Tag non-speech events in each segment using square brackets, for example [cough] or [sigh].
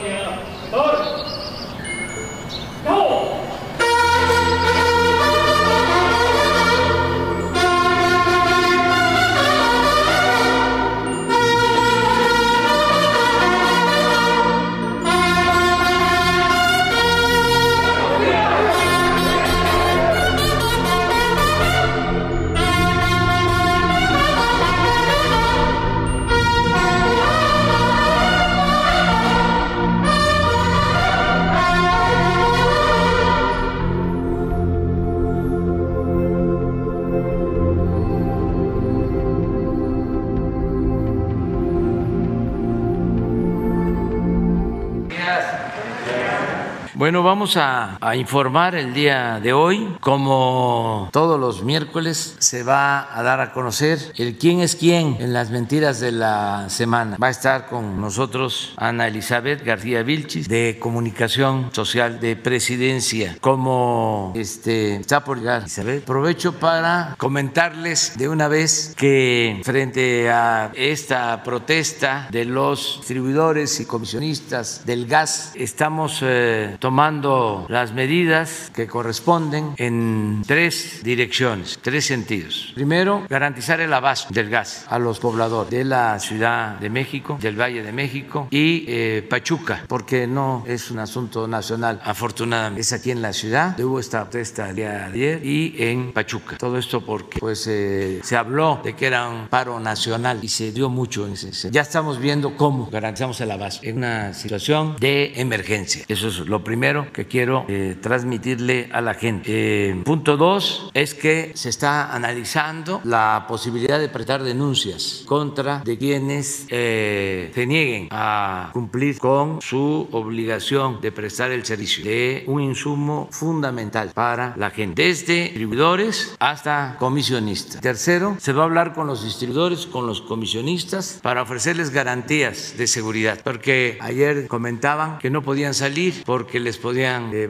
Bueno, vamos a, informar el día de hoy. Como todos los miércoles, se va a dar a conocer el quién es quién en las mentiras de la semana. Va a estar con nosotros Ana Elizabeth García Vilchis, de Comunicación Social de Presidencia. Como este, está por llegar Elizabeth, aprovecho para comentarles de una vez que frente a esta protesta de los distribuidores y comisionistas del gas, estamos eh, tomando las medidas que corresponden en tres direcciones, tres sentidos. Primero, garantizar el abasto del gas a los pobladores de la Ciudad de México, del Valle de México y eh, Pachuca, porque no es un asunto nacional, afortunadamente. Es aquí en la ciudad, hubo esta protesta el día de ayer y en Pachuca. Todo esto porque pues eh, se habló de que era un paro nacional y se dio mucho en ese Ya estamos viendo cómo garantizamos el abasto en una situación de emergencia. Eso es lo primero que quiero eh, transmitirle a la gente. Eh, punto dos es que se está analizando la posibilidad de prestar denuncias contra de quienes eh, se nieguen a cumplir con su obligación de prestar el servicio de un insumo fundamental para la gente, desde distribuidores hasta comisionistas. Tercero, se va a hablar con los distribuidores, con los comisionistas, para ofrecerles garantías de seguridad, porque ayer comentaban que no podían salir porque les podían eh,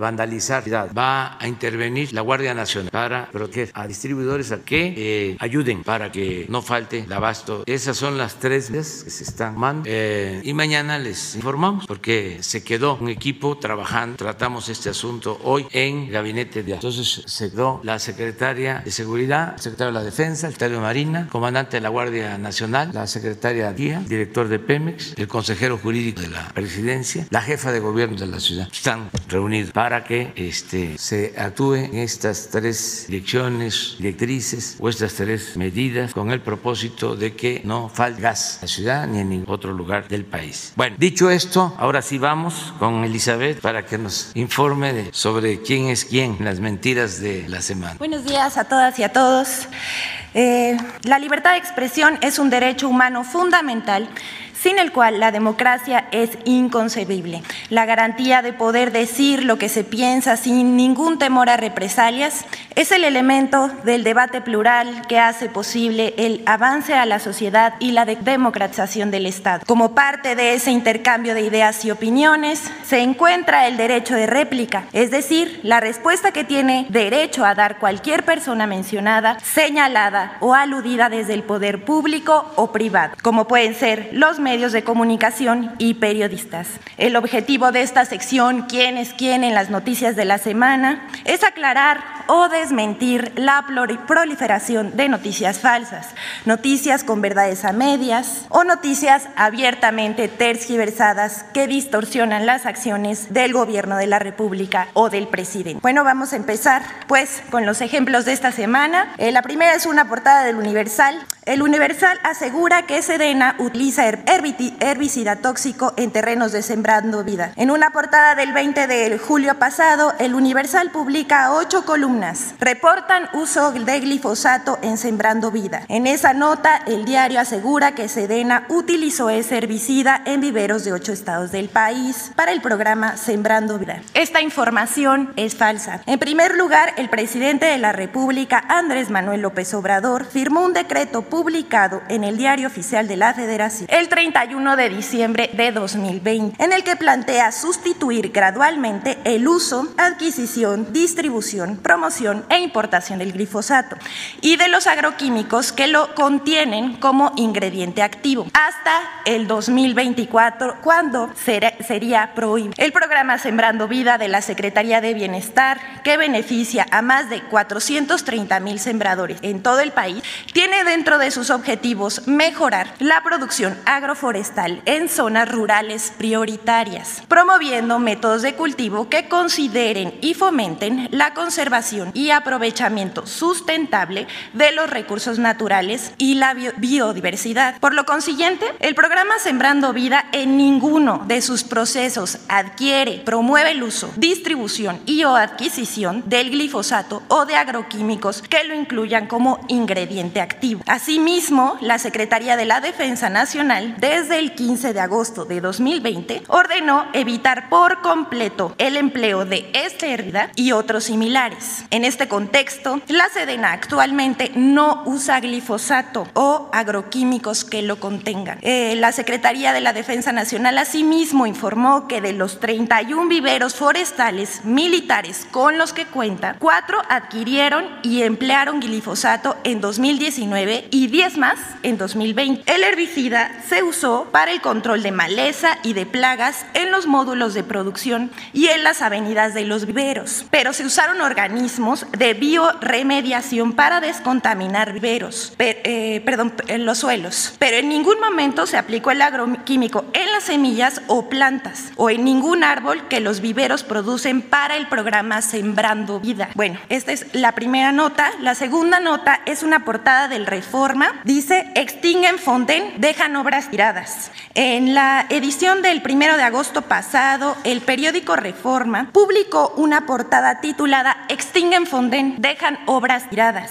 Va a intervenir la Guardia Nacional para proteger a distribuidores a que eh, ayuden para que no falte el abasto. Esas son las tres que se están mandando. Eh, y mañana les informamos porque se quedó un equipo trabajando. Tratamos este asunto hoy en gabinete de. Entonces se quedó la secretaria de Seguridad, el secretario de la Defensa, el secretario de Marina, comandante de la Guardia Nacional, la secretaria guía, director de Pemex, el consejero jurídico de la presidencia, la jefa de gobierno de la ciudad. Están reunidos para que este, se actúe en estas tres direcciones, directrices o estas tres medidas con el propósito de que no falte gas en la ciudad ni en ningún otro lugar del país. Bueno, dicho esto, ahora sí vamos con Elizabeth para que nos informe sobre quién es quién las mentiras de la semana. Buenos días a todas y a todos. Eh, la libertad de expresión es un derecho humano fundamental sin el cual la democracia es inconcebible. La garantía de poder decir lo que se piensa sin ningún temor a represalias es el elemento del debate plural que hace posible el avance a la sociedad y la democratización del Estado. Como parte de ese intercambio de ideas y opiniones, se encuentra el derecho de réplica, es decir, la respuesta que tiene derecho a dar cualquier persona mencionada, señalada o aludida desde el poder público o privado, como pueden ser los medios medios de comunicación y periodistas. El objetivo de esta sección, quién es quién en las noticias de la semana, es aclarar o desmentir la proliferación de noticias falsas, noticias con verdades a medias o noticias abiertamente tergiversadas que distorsionan las acciones del gobierno de la República o del presidente. Bueno, vamos a empezar pues con los ejemplos de esta semana. Eh, la primera es una portada del Universal. El Universal asegura que Sedena utiliza herbicida tóxico en terrenos de Sembrando Vida. En una portada del 20 de julio pasado, el Universal publica ocho columnas. Reportan uso de glifosato en Sembrando Vida. En esa nota, el diario asegura que Sedena utilizó ese herbicida en viveros de ocho estados del país para el programa Sembrando Vida. Esta información es falsa. En primer lugar, el presidente de la República, Andrés Manuel López Obrador, firmó un decreto publicado en el Diario Oficial de la Federación el 30 31 de diciembre de 2020, en el que plantea sustituir gradualmente el uso, adquisición, distribución, promoción, promoción e importación del glifosato y de los agroquímicos que lo contienen como ingrediente activo hasta el 2024 cuando sería prohibido. El programa Sembrando Vida de la Secretaría de Bienestar que beneficia a más de 430 mil sembradores en todo el país tiene dentro de sus objetivos mejorar la producción agroforestal en zonas rurales prioritarias, promoviendo métodos de cultivo que consideren y fomenten la conservación y aprovechamiento sustentable de los recursos naturales y la biodiversidad. Por lo consiguiente, el programa Sembrando Vida en ninguno de sus procesos adquiere, promueve el uso, distribución y o adquisición del glifosato o de agroquímicos que lo incluyan como ingrediente activo. Asimismo, la Secretaría de la Defensa Nacional, desde el 15 de agosto de 2020, ordenó evitar por completo el empleo de este herida y otros similares. En este contexto, la Sedena actualmente no usa glifosato o agroquímicos que lo contengan. Eh, la Secretaría de la Defensa Nacional asimismo informó que de los 31 viveros forestales militares con los que cuenta, cuatro adquirieron y emplearon glifosato en 2019 y 10 más en 2020. El herbicida se usó para el control de maleza y de plagas en los módulos de producción y en las avenidas de los viveros, pero se usaron organismos de bioremediación para descontaminar viveros, eh, perdón, en los suelos, pero en ningún momento se aplicó el agroquímico en las semillas o plantas o en ningún árbol que los viveros producen para el programa Sembrando Vida. Bueno, esta es la primera nota. La segunda nota es una portada del Reforma. Dice, extinguen Fonden, dejan obras tiradas. En la edición del primero de agosto pasado, el periódico Reforma publicó una portada titulada Extinguen Fonden, dejan obras tiradas,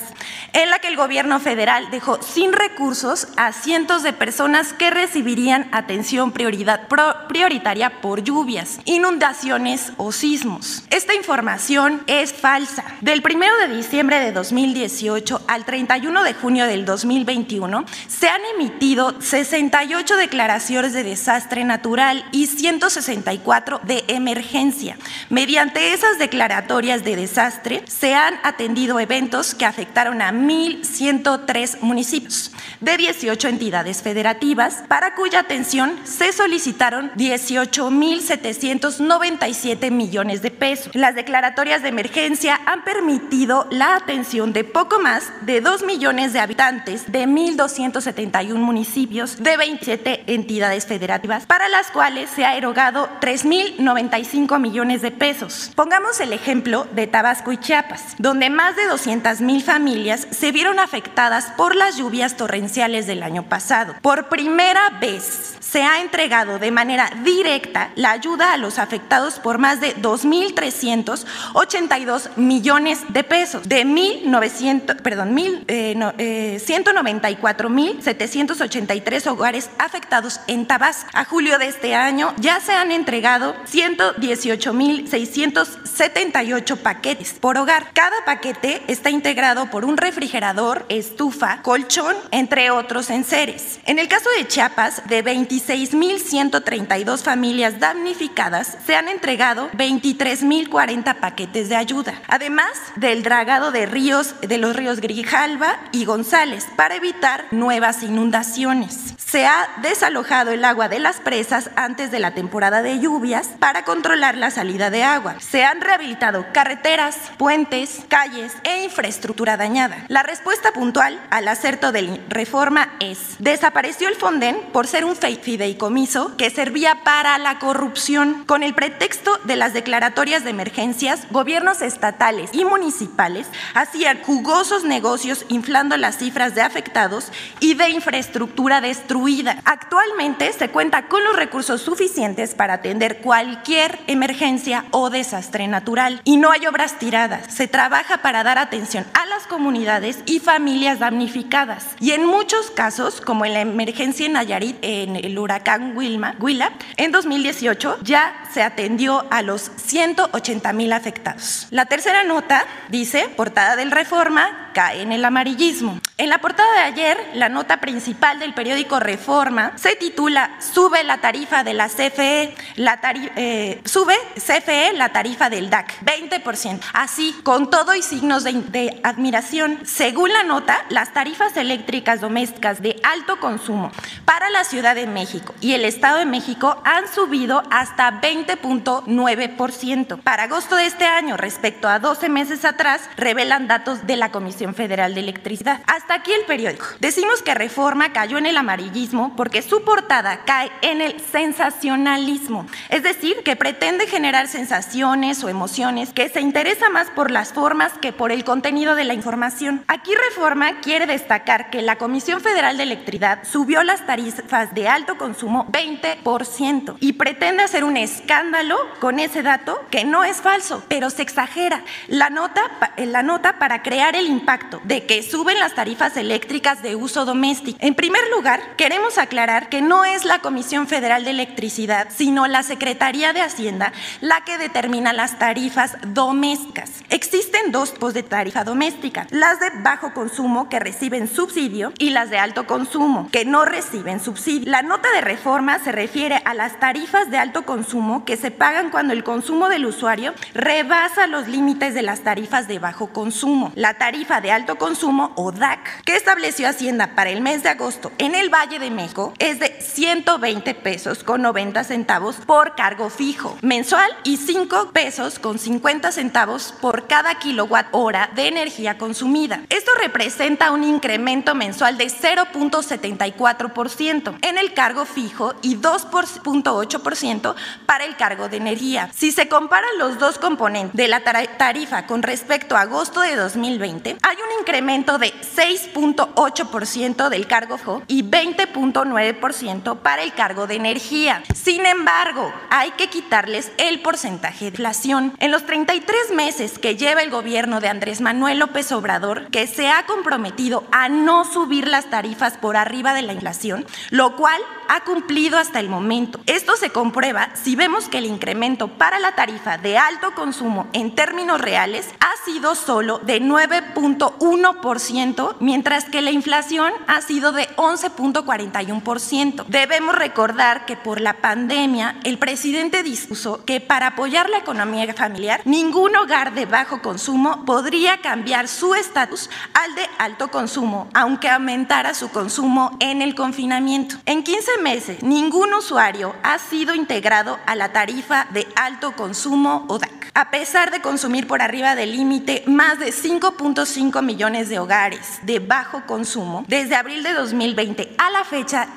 en la que el gobierno federal dejó sin recursos a cientos de personas que recibirían atención prioridad, prioritaria por lluvias, inundaciones o sismos. Esta información es falsa. Del primero de diciembre de 2018 al 31 de junio del 2021 se han emitido 68 declaraciones de desastre natural y 164 de emergencia. Mediante esas declaratorias de desastre se han atendido eventos que afectaron a 1.103 municipios de 18 entidades federativas, para cuya atención se solicitaron 18.797 millones de pesos. Las declaratorias de emergencia han permitido la atención de poco más de 2 millones de habitantes de 1.271 municipios de 27 entidades federativas, para las cuales se ha erogado 3.095 millones de pesos. Pongamos el ejemplo de Tabasco y Chiapas, donde más de 200.000 familias se vieron afectadas por las lluvias torrenciales del año pasado. Por primera vez se ha entregado de manera directa la ayuda a los afectados por más de 2.382 millones de pesos, de 1.900, perdón, mil, eh, eh, 194.783 hogares afectados en Tabasco. A julio de este año ya se han entregado 118.678 paquetes por Cada paquete está integrado por un refrigerador, estufa, colchón, entre otros enseres. En el caso de Chiapas, de 25 26.132 familias damnificadas se han entregado 23.040 paquetes de ayuda, además del dragado de ríos de los ríos Grijalva y González para evitar nuevas inundaciones. Se ha desalojado el agua de las presas antes de la temporada de lluvias para controlar la salida de agua. Se han rehabilitado carreteras, puentes, calles e infraestructura dañada. La respuesta puntual al acerto de la reforma es desapareció el Fonden por ser un fideicomiso que servía para la corrupción. Con el pretexto de las declaratorias de emergencias, gobiernos estatales y municipales hacían jugosos negocios inflando las cifras de afectados y de infraestructura destruida. Actualmente se cuenta con los recursos suficientes para atender cualquier emergencia o desastre natural y no hay obras tiradas. Se trabaja para dar atención a las comunidades y familias damnificadas. Y en muchos casos, como en la emergencia en Nayarit, en el huracán Wilma, Huila, en 2018 ya se atendió a los 180 mil afectados. La tercera nota dice, portada del Reforma, cae en el amarillismo. En la portada de ayer, la nota principal del periódico Reforma se titula Sube la tarifa de la CFE, la eh, sube CFE la tarifa del DAC, 20%. Así, con todo y signos de, de admiración, según la nota, las tarifas eléctricas domésticas de alto consumo para la Ciudad de México y el Estado de México han subido hasta 20.9%. Para agosto de este año, respecto a 12 meses atrás, revelan datos de la Comisión Federal de Electricidad. Hasta aquí el periódico. Decimos que Reforma cayó en el amarillismo porque su portada cae en el sensacionalismo, es decir, que pretende generar sensaciones o emociones que se interesa más por las formas que por el contenido de la información. Aquí Reforma quiere destacar que la Comisión Federal de Electricidad subió las tarifas de alto consumo 20% y pretende hacer un escándalo con ese dato que no es falso, pero se exagera. La nota, la nota para crear el impacto de que suben las tarifas eléctricas de uso doméstico. En primer lugar, queremos aclarar que no es la Comisión Federal de Electricidad, sino la Secretaría de Hacienda la que determina las tarifas domésticas. Existen dos tipos de tarifa doméstica, las de bajo consumo que reciben subsidio y las de alto consumo que no reciben subsidio. La nota de reforma se refiere a las tarifas de alto consumo que se pagan cuando el consumo del usuario rebasa los límites de las tarifas de bajo consumo. La tarifa de alto consumo o DAC que estableció Hacienda para el mes de agosto en el Valle de México es de 120 pesos con 90 centavos por cargo fijo mensual y 5 pesos con 50 centavos por cada kilowatt hora de energía consumida. Esto representa un incremento mensual de 0.74% en el cargo fijo y 2.8% para el cargo de energía. Si se comparan los dos componentes de la tarifa con respecto a agosto de 2020, hay un incremento de 6.8% del cargo fijo y 20.9% para el cargo de energía. Sin embargo, hay que quitarles el porcentaje de inflación. En los 33 meses que lleva el gobierno de Andrés Manuel López Obrador, que se ha comprometido a no subir las tarifas por arriba de la inflación, lo cual ha cumplido hasta el momento. Esto se comprueba si vemos que el incremento para la tarifa de alto consumo en términos reales ha sido solo de 9.1%, mientras que la inflación ha sido de 11.41%. Debemos recordar que por la pandemia el presidente dispuso que para apoyar la economía familiar, ningún hogar de bajo consumo podría cambiar su estatus al de alto consumo, aunque aumentara su consumo en el confinamiento. En 15 meses, ningún usuario ha sido integrado a la tarifa de alto consumo o DAC. A pesar de consumir por arriba del límite más de 5.5 millones de hogares de bajo consumo, desde abril de 2020 a la fecha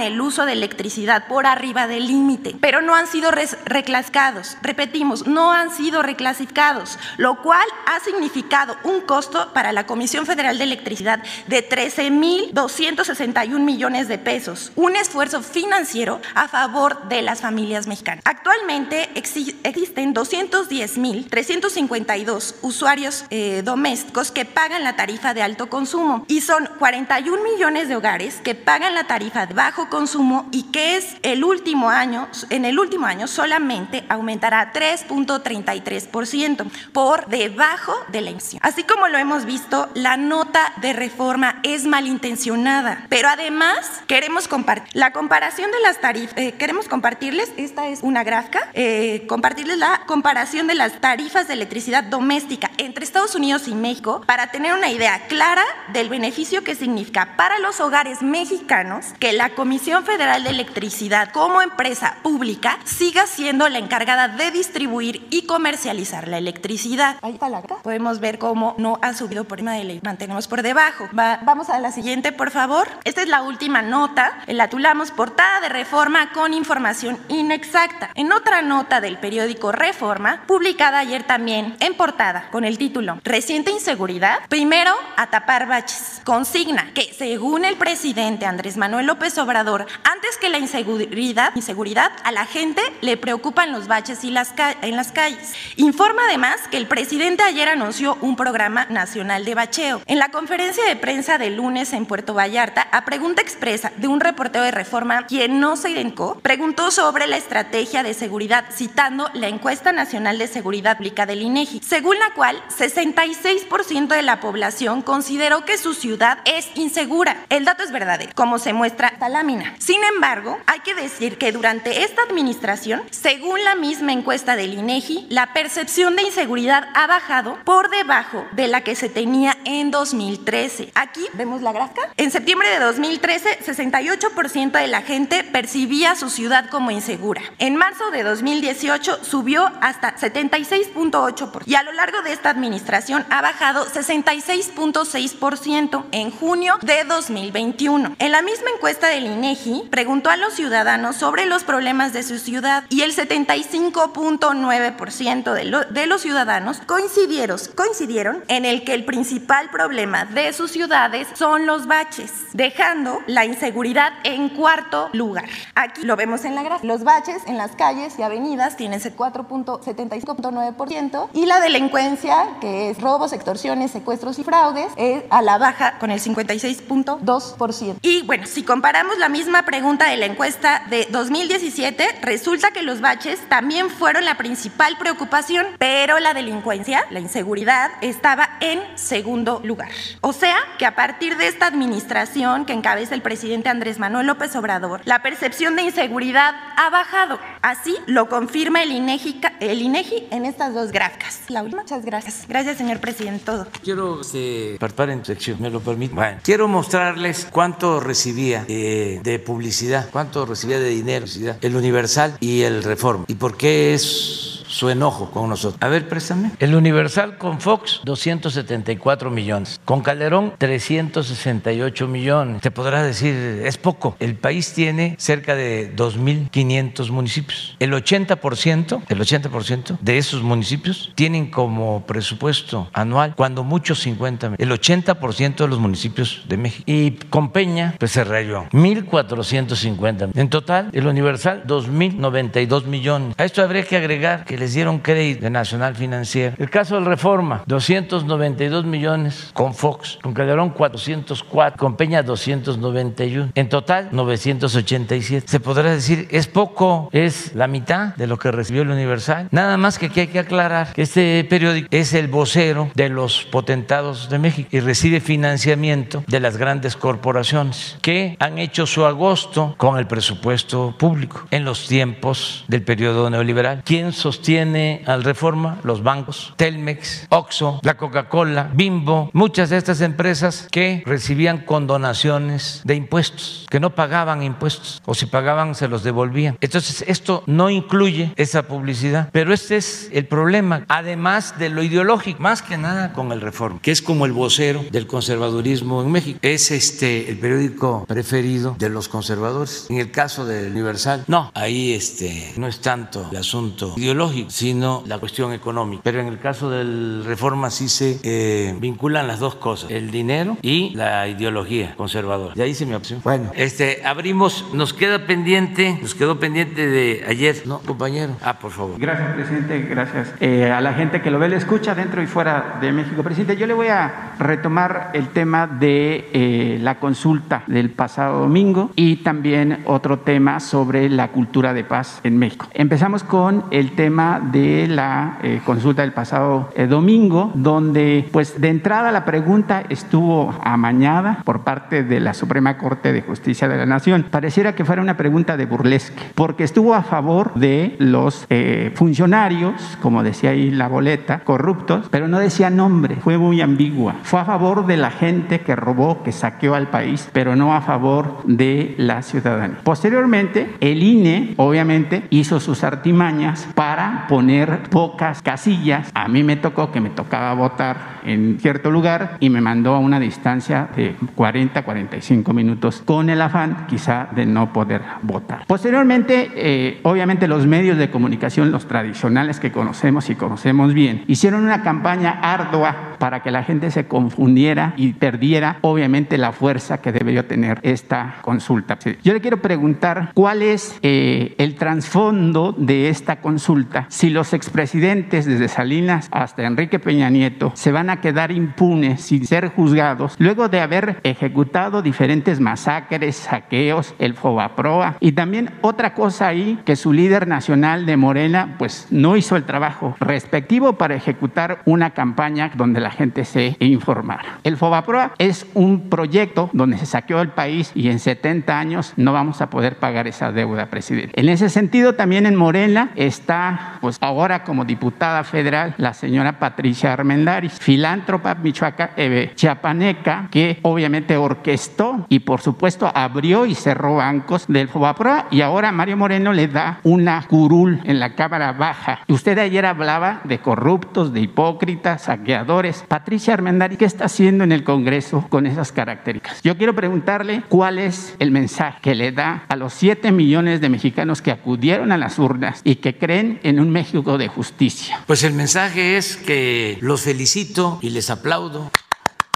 el uso de electricidad por arriba del límite, pero no han sido reclasificados. Repetimos, no han sido reclasificados, lo cual ha significado un costo para la Comisión Federal de Electricidad de 13.261 millones de pesos, un esfuerzo financiero a favor de las familias mexicanas. Actualmente existen 210.352 usuarios eh, domésticos que pagan la tarifa de alto consumo y son 41 millones de hogares que pagan la tarifa de bajo consumo y que es el último año, en el último año solamente aumentará 3.33% por debajo de la inflación. Así como lo hemos visto, la nota de reforma es malintencionada, pero además queremos compartir la comparación de las tarifas, eh, queremos compartirles, esta es una gráfica, eh, compartirles la comparación de las tarifas de electricidad doméstica entre Estados Unidos y México para tener una idea clara del beneficio que significa para los hogares mexicanos que la Comisión Federal de Electricidad como empresa pública siga siendo la encargada de distribuir y comercializar la electricidad. Ahí está la Podemos ver cómo no ha subido por encima de ley, mantenemos por debajo. vamos a la siguiente, por favor. Esta es la última nota. La titulamos Portada de Reforma con información inexacta. En otra nota del periódico Reforma, publicada ayer también en portada con el título Reciente inseguridad, primero a tapar baches. Consigna que, según el presidente Andrés Manuel López López antes que la inseguridad, inseguridad a la gente le preocupan los baches y las en las calles. Informa además que el presidente ayer anunció un programa nacional de bacheo. En la conferencia de prensa de lunes en Puerto Vallarta, a pregunta expresa de un reportero de Reforma, quien no se identificó, preguntó sobre la estrategia de seguridad, citando la encuesta nacional de seguridad pública del INEGI, según la cual 66% de la población consideró que su ciudad es insegura. El dato es verdadero, como se muestra esta lámina. Sin embargo, hay que decir que durante esta administración, según la misma encuesta del INEGI, la percepción de inseguridad ha bajado por debajo de la que se tenía en 2013. Aquí vemos la gráfica. En septiembre de 2013, 68% de la gente percibía su ciudad como insegura. En marzo de 2018 subió hasta 76.8% y a lo largo de esta administración ha bajado 66.6% en junio de 2021. En la misma encuesta del INEGI preguntó a los ciudadanos sobre los problemas de su ciudad y el 75.9% de, de los ciudadanos coincidieron, coincidieron en el que el principal problema de sus ciudades son los baches, dejando la inseguridad en cuarto lugar. Aquí lo vemos en la gráfica. Los baches en las calles y avenidas tienen ese 4.75.9% y la delincuencia, que es robos, extorsiones, secuestros y fraudes, es a la baja con el 56.2%. Y bueno, si comparamos la misma pregunta de la encuesta de 2017, resulta que los baches también fueron la principal preocupación, pero la delincuencia, la inseguridad, estaba en segundo lugar. O sea, que a partir de esta administración que encabeza el presidente Andrés Manuel López Obrador, la percepción de inseguridad ha bajado. Así lo confirma el INEGI, el INEGI en estas dos gráficas. muchas gracias. Gracias, señor presidente. Quiero sección, me lo permite. Quiero mostrarles cuánto recibía eh, de publicidad, cuánto recibía de dinero el Universal y el Reforma. ¿Y por qué es su enojo con nosotros. A ver, préstame. El Universal con Fox, 274 millones. Con Calderón, 368 millones. Te podrás decir, es poco. El país tiene cerca de 2.500 municipios. El 80%, el 80% de esos municipios tienen como presupuesto anual, cuando muchos 50, el 80% de los municipios de México. Y con Peña, pues se rayó. 1.450. En total, el Universal, 2.092 millones. A esto habría que agregar que les dieron crédito de Nacional Financiero. El caso del Reforma, 292 millones con Fox, con Calderón 404, con Peña 291. En total, 987. Se podrá decir, es poco, es la mitad de lo que recibió el Universal. Nada más que aquí hay que aclarar que este periódico es el vocero de los potentados de México y recibe financiamiento de las grandes corporaciones que han hecho su agosto con el presupuesto público en los tiempos del periodo neoliberal. ¿Quién sostiene tiene al Reforma los bancos, Telmex, Oxo, la Coca-Cola, Bimbo, muchas de estas empresas que recibían condonaciones de impuestos, que no pagaban impuestos o si pagaban se los devolvían. Entonces, esto no incluye esa publicidad, pero este es el problema, además de lo ideológico, más que nada con el Reforma, que es como el vocero del conservadurismo en México. Es este el periódico preferido de los conservadores. En el caso del Universal, no, ahí este no es tanto el asunto ideológico sino la cuestión económica. Pero en el caso del reforma sí se eh, vinculan las dos cosas, el dinero y la ideología conservadora. Ya hice mi opción. Bueno, este, abrimos, nos queda pendiente, nos quedó pendiente de ayer, ¿no, compañero? Ah, por favor. Gracias, presidente, gracias eh, a la gente que lo ve, le escucha dentro y fuera de México. Presidente, yo le voy a retomar el tema de eh, la consulta del pasado domingo y también otro tema sobre la cultura de paz en México. Empezamos con el tema de la eh, consulta del pasado eh, domingo, donde pues de entrada la pregunta estuvo amañada por parte de la Suprema Corte de Justicia de la Nación. Pareciera que fuera una pregunta de burlesque, porque estuvo a favor de los eh, funcionarios, como decía ahí la boleta, corruptos, pero no decía nombre, fue muy ambigua. Fue a favor de la gente que robó, que saqueó al país, pero no a favor de la ciudadanía. Posteriormente, el INE, obviamente, hizo sus artimañas para poner pocas casillas. A mí me tocó que me tocaba votar en cierto lugar y me mandó a una distancia de 40, 45 minutos con el afán quizá de no poder votar. Posteriormente, eh, obviamente los medios de comunicación, los tradicionales que conocemos y conocemos bien, hicieron una campaña ardua para que la gente se confundiera y perdiera obviamente la fuerza que debería tener esta consulta. Yo le quiero preguntar cuál es eh, el trasfondo de esta consulta, si los expresidentes desde Salinas hasta Enrique Peña Nieto se van a quedar impunes sin ser juzgados luego de haber ejecutado diferentes masacres, saqueos, el Fobaproa y también otra cosa ahí que su líder nacional de Morena pues no hizo el trabajo respectivo para ejecutar una campaña donde la gente se informara. El Fobaproa es un proyecto donde se saqueó el país y en 70 años no vamos a poder pagar esa deuda, presidente. En ese sentido también en Morena está pues ahora como diputada federal la señora Patricia Armendaris, filántropa michoaca, eh, chiapaneca que obviamente orquestó y por supuesto abrió y cerró bancos del Fobaproa y ahora Mario Moreno le da una curul en la Cámara Baja. Usted ayer hablaba de corruptos, de hipócritas, saqueadores. Patricia Armendari, ¿qué está haciendo en el Congreso con esas características? Yo quiero preguntarle cuál es el mensaje que le da a los 7 millones de mexicanos que acudieron a las urnas y que creen en un México de justicia. Pues el mensaje es que los felicito y les aplaudo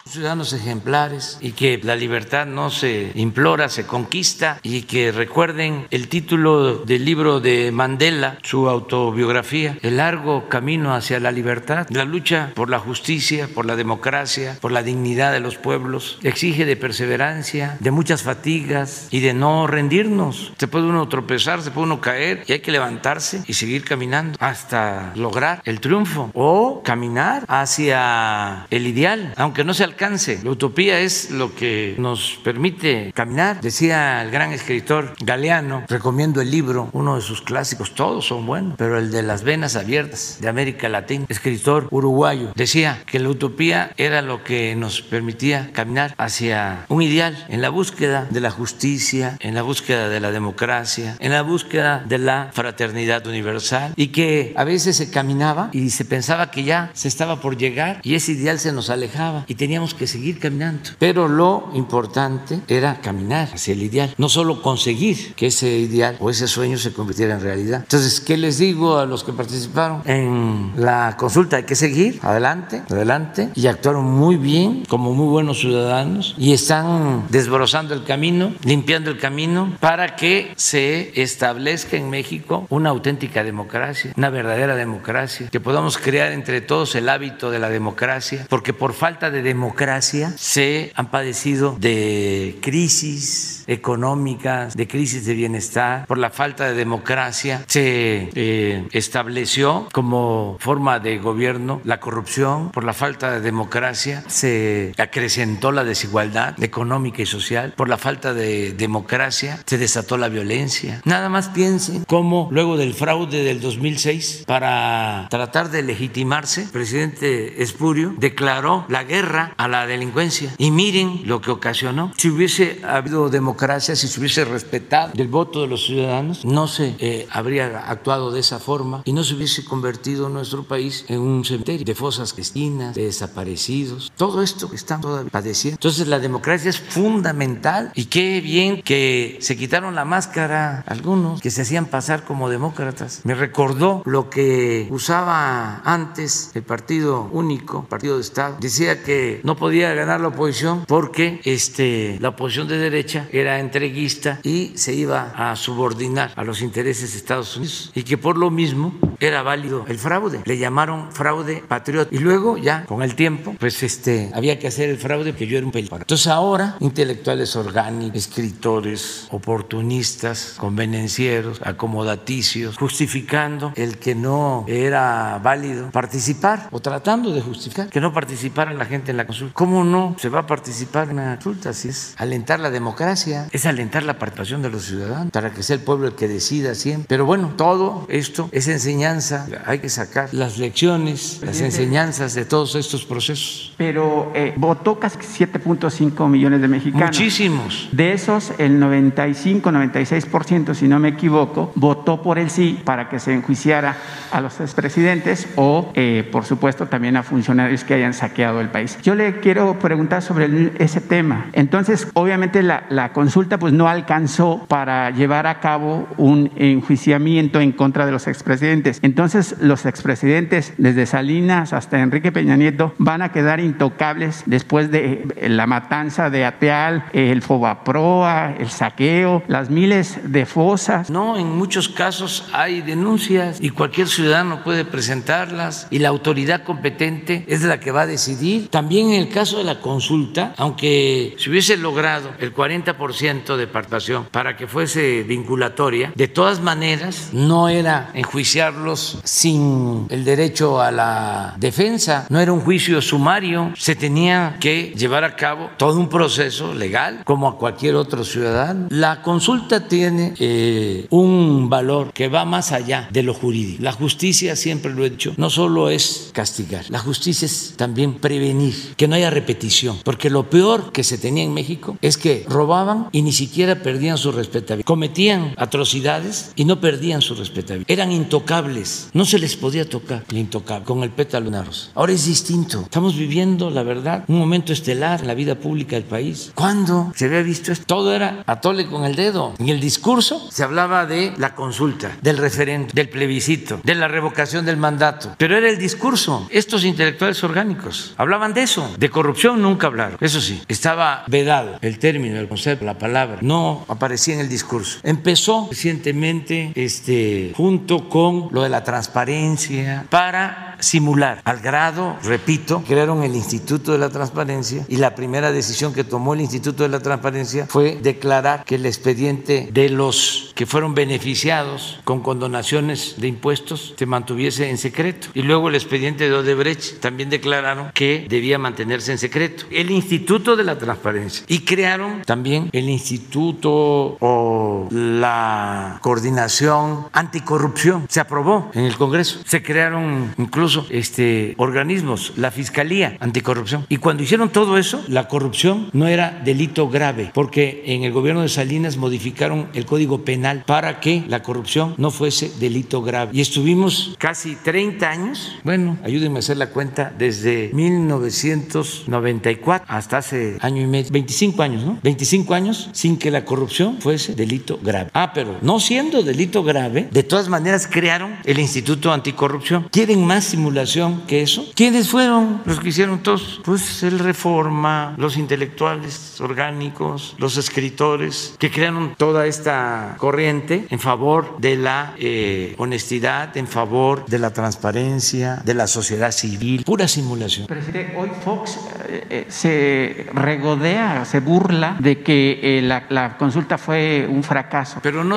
ciudadanos ejemplares y que la libertad no se implora, se conquista y que recuerden el título del libro de Mandela, su autobiografía, El largo camino hacia la libertad, la lucha por la justicia, por la democracia, por la dignidad de los pueblos, exige de perseverancia, de muchas fatigas y de no rendirnos. Se puede uno tropezar, se puede uno caer y hay que levantarse y seguir caminando hasta lograr el triunfo o caminar hacia el ideal, aunque no se alcance. La utopía es lo que nos permite caminar. Decía el gran escritor Galeano, recomiendo el libro, uno de sus clásicos, todos son buenos, pero el de las venas abiertas de América Latina, escritor uruguayo, decía que la utopía era lo que nos permitía caminar hacia un ideal en la búsqueda de la justicia, en la búsqueda de la democracia, en la búsqueda de la fraternidad universal y que a veces se caminaba y se pensaba que ya se estaba por llegar y ese ideal se nos alejaba y teníamos que seguir caminando. Pero lo importante era caminar hacia el ideal, no solo conseguir que ese ideal o ese sueño se convirtiera en realidad. Entonces, ¿qué les digo a los que participaron en la consulta? Hay que seguir adelante, adelante, y actuaron muy bien como muy buenos ciudadanos y están desbrozando el camino, limpiando el camino para que se establezca en México una auténtica democracia, una verdadera democracia, que podamos crear entre todos el hábito de la democracia, porque por falta de democracia, democracia se han padecido de crisis económicas, de crisis de bienestar, por la falta de democracia, se eh, estableció como forma de gobierno la corrupción, por la falta de democracia se acrecentó la desigualdad económica y social, por la falta de democracia se desató la violencia. Nada más piensen cómo luego del fraude del 2006, para tratar de legitimarse, el presidente Espurio declaró la guerra a la delincuencia. Y miren lo que ocasionó. Si hubiese habido democracia, si se hubiese respetado el voto de los ciudadanos, no se eh, habría actuado de esa forma y no se hubiese convertido nuestro país en un cementerio de fosas cristinas, de desaparecidos. Todo esto están todavía padeciendo. Entonces la democracia es fundamental y qué bien que se quitaron la máscara algunos que se hacían pasar como demócratas. Me recordó lo que usaba antes el Partido Único, Partido de Estado. Decía que no podía ganar la oposición porque este, la oposición de derecha era entreguista y se iba a subordinar a los intereses de Estados Unidos y que por lo mismo era válido el fraude. Le llamaron fraude patriota. Y luego ya con el tiempo, pues este, había que hacer el fraude porque yo era un peligro. Entonces ahora intelectuales orgánicos, escritores, oportunistas, convenencieros, acomodaticios, justificando el que no era válido participar o tratando de justificar que no participara la gente en la ¿Cómo no se va a participar en la consulta si es alentar la democracia, es alentar la participación de los ciudadanos para que sea el pueblo el que decida siempre? Pero bueno, todo esto es enseñanza hay que sacar las lecciones, las enseñanzas de todos estos procesos. Pero eh, votó casi 7.5 millones de mexicanos. Muchísimos. De esos, el 95, 96%, si no me equivoco, votó por el sí para que se enjuiciara a los expresidentes o, eh, por supuesto, también a funcionarios que hayan saqueado el país. Yo le quiero preguntar sobre ese tema. Entonces, obviamente la, la consulta pues no alcanzó para llevar a cabo un enjuiciamiento en contra de los expresidentes. Entonces, los expresidentes, desde Salinas hasta Enrique Peña Nieto, van a quedar intocables después de la matanza de Ateal, el Fobaproa, el saqueo, las miles de fosas. No, en muchos casos hay denuncias y cualquier ciudadano puede presentarlas y la autoridad competente es la que va a decidir. También en el caso de la consulta, aunque se hubiese logrado el 40% de participación para que fuese vinculatoria, de todas maneras no era enjuiciarlos sin el derecho a la defensa, no era un juicio sumario, se tenía que llevar a cabo todo un proceso legal como a cualquier otro ciudadano. La consulta tiene eh, un valor que va más allá de lo jurídico. La justicia, siempre lo he dicho, no solo es castigar, la justicia es también prevenir, que no haya repetición, porque lo peor que se tenía en México es que robaban y ni siquiera perdían su respetabilidad, cometían atrocidades y no perdían su respetabilidad, eran intocables, no se les podía tocar el intocable con el pétalo de rosa. Ahora es distinto, estamos viviendo, la verdad, un momento estelar en la vida pública del país. ¿Cuándo se había visto esto? Todo era atole con el dedo. En el discurso se hablaba de la consulta, del referendo, del plebiscito, de la revocación del mandato, pero era el discurso. Estos intelectuales orgánicos hablaban de eso, de corrupción nunca hablaron. Eso sí, estaba vedado el término, el concepto, la palabra, no aparecía en el discurso. Empezó recientemente este junto con lo de la transparencia para simular al grado, repito, crearon el Instituto de la Transparencia y la primera decisión que tomó el Instituto de la Transparencia fue declarar que el expediente de los que fueron beneficiados con condonaciones de impuestos se mantuviese en secreto. Y luego el expediente de Odebrecht también declararon que debía mantenerse en secreto. El Instituto de la Transparencia. Y crearon también el Instituto o la Coordinación Anticorrupción. Se aprobó en el Congreso. Se crearon incluso este, organismos, la Fiscalía Anticorrupción. Y cuando hicieron todo eso, la corrupción no era delito grave, porque en el gobierno de Salinas modificaron el Código Penal para que la corrupción no fuese delito grave. Y estuvimos casi 30 años, bueno, ayúdenme a hacer la cuenta, desde 1994 hasta hace año y medio, 25 años, ¿no? 25 años sin que la corrupción fuese delito grave. Ah, pero no siendo delito grave, de todas maneras crearon el Instituto Anticorrupción. ¿Quieren más simulación que eso? ¿Quiénes fueron los que hicieron todos? Pues el Reforma, los intelectuales orgánicos, los escritores que crearon toda esta corriente en favor de la eh, honestidad, en favor de la transparencia, de la sociedad civil, pura simulación. Presidente, hoy Fox eh, eh, se regodea, se burla de que eh, la, la, consulta fue un fracaso. Pero no.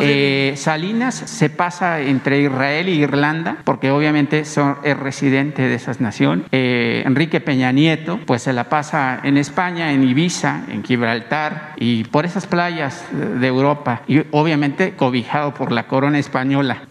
Salinas se pasa entre Israel y Irlanda, porque obviamente son, residente de esas naciones. Enrique Peña Nieto, pues se la pasa en España, en Ibiza, en Gibraltar y por esas playas de Europa. Y obviamente cobijado por la corona española.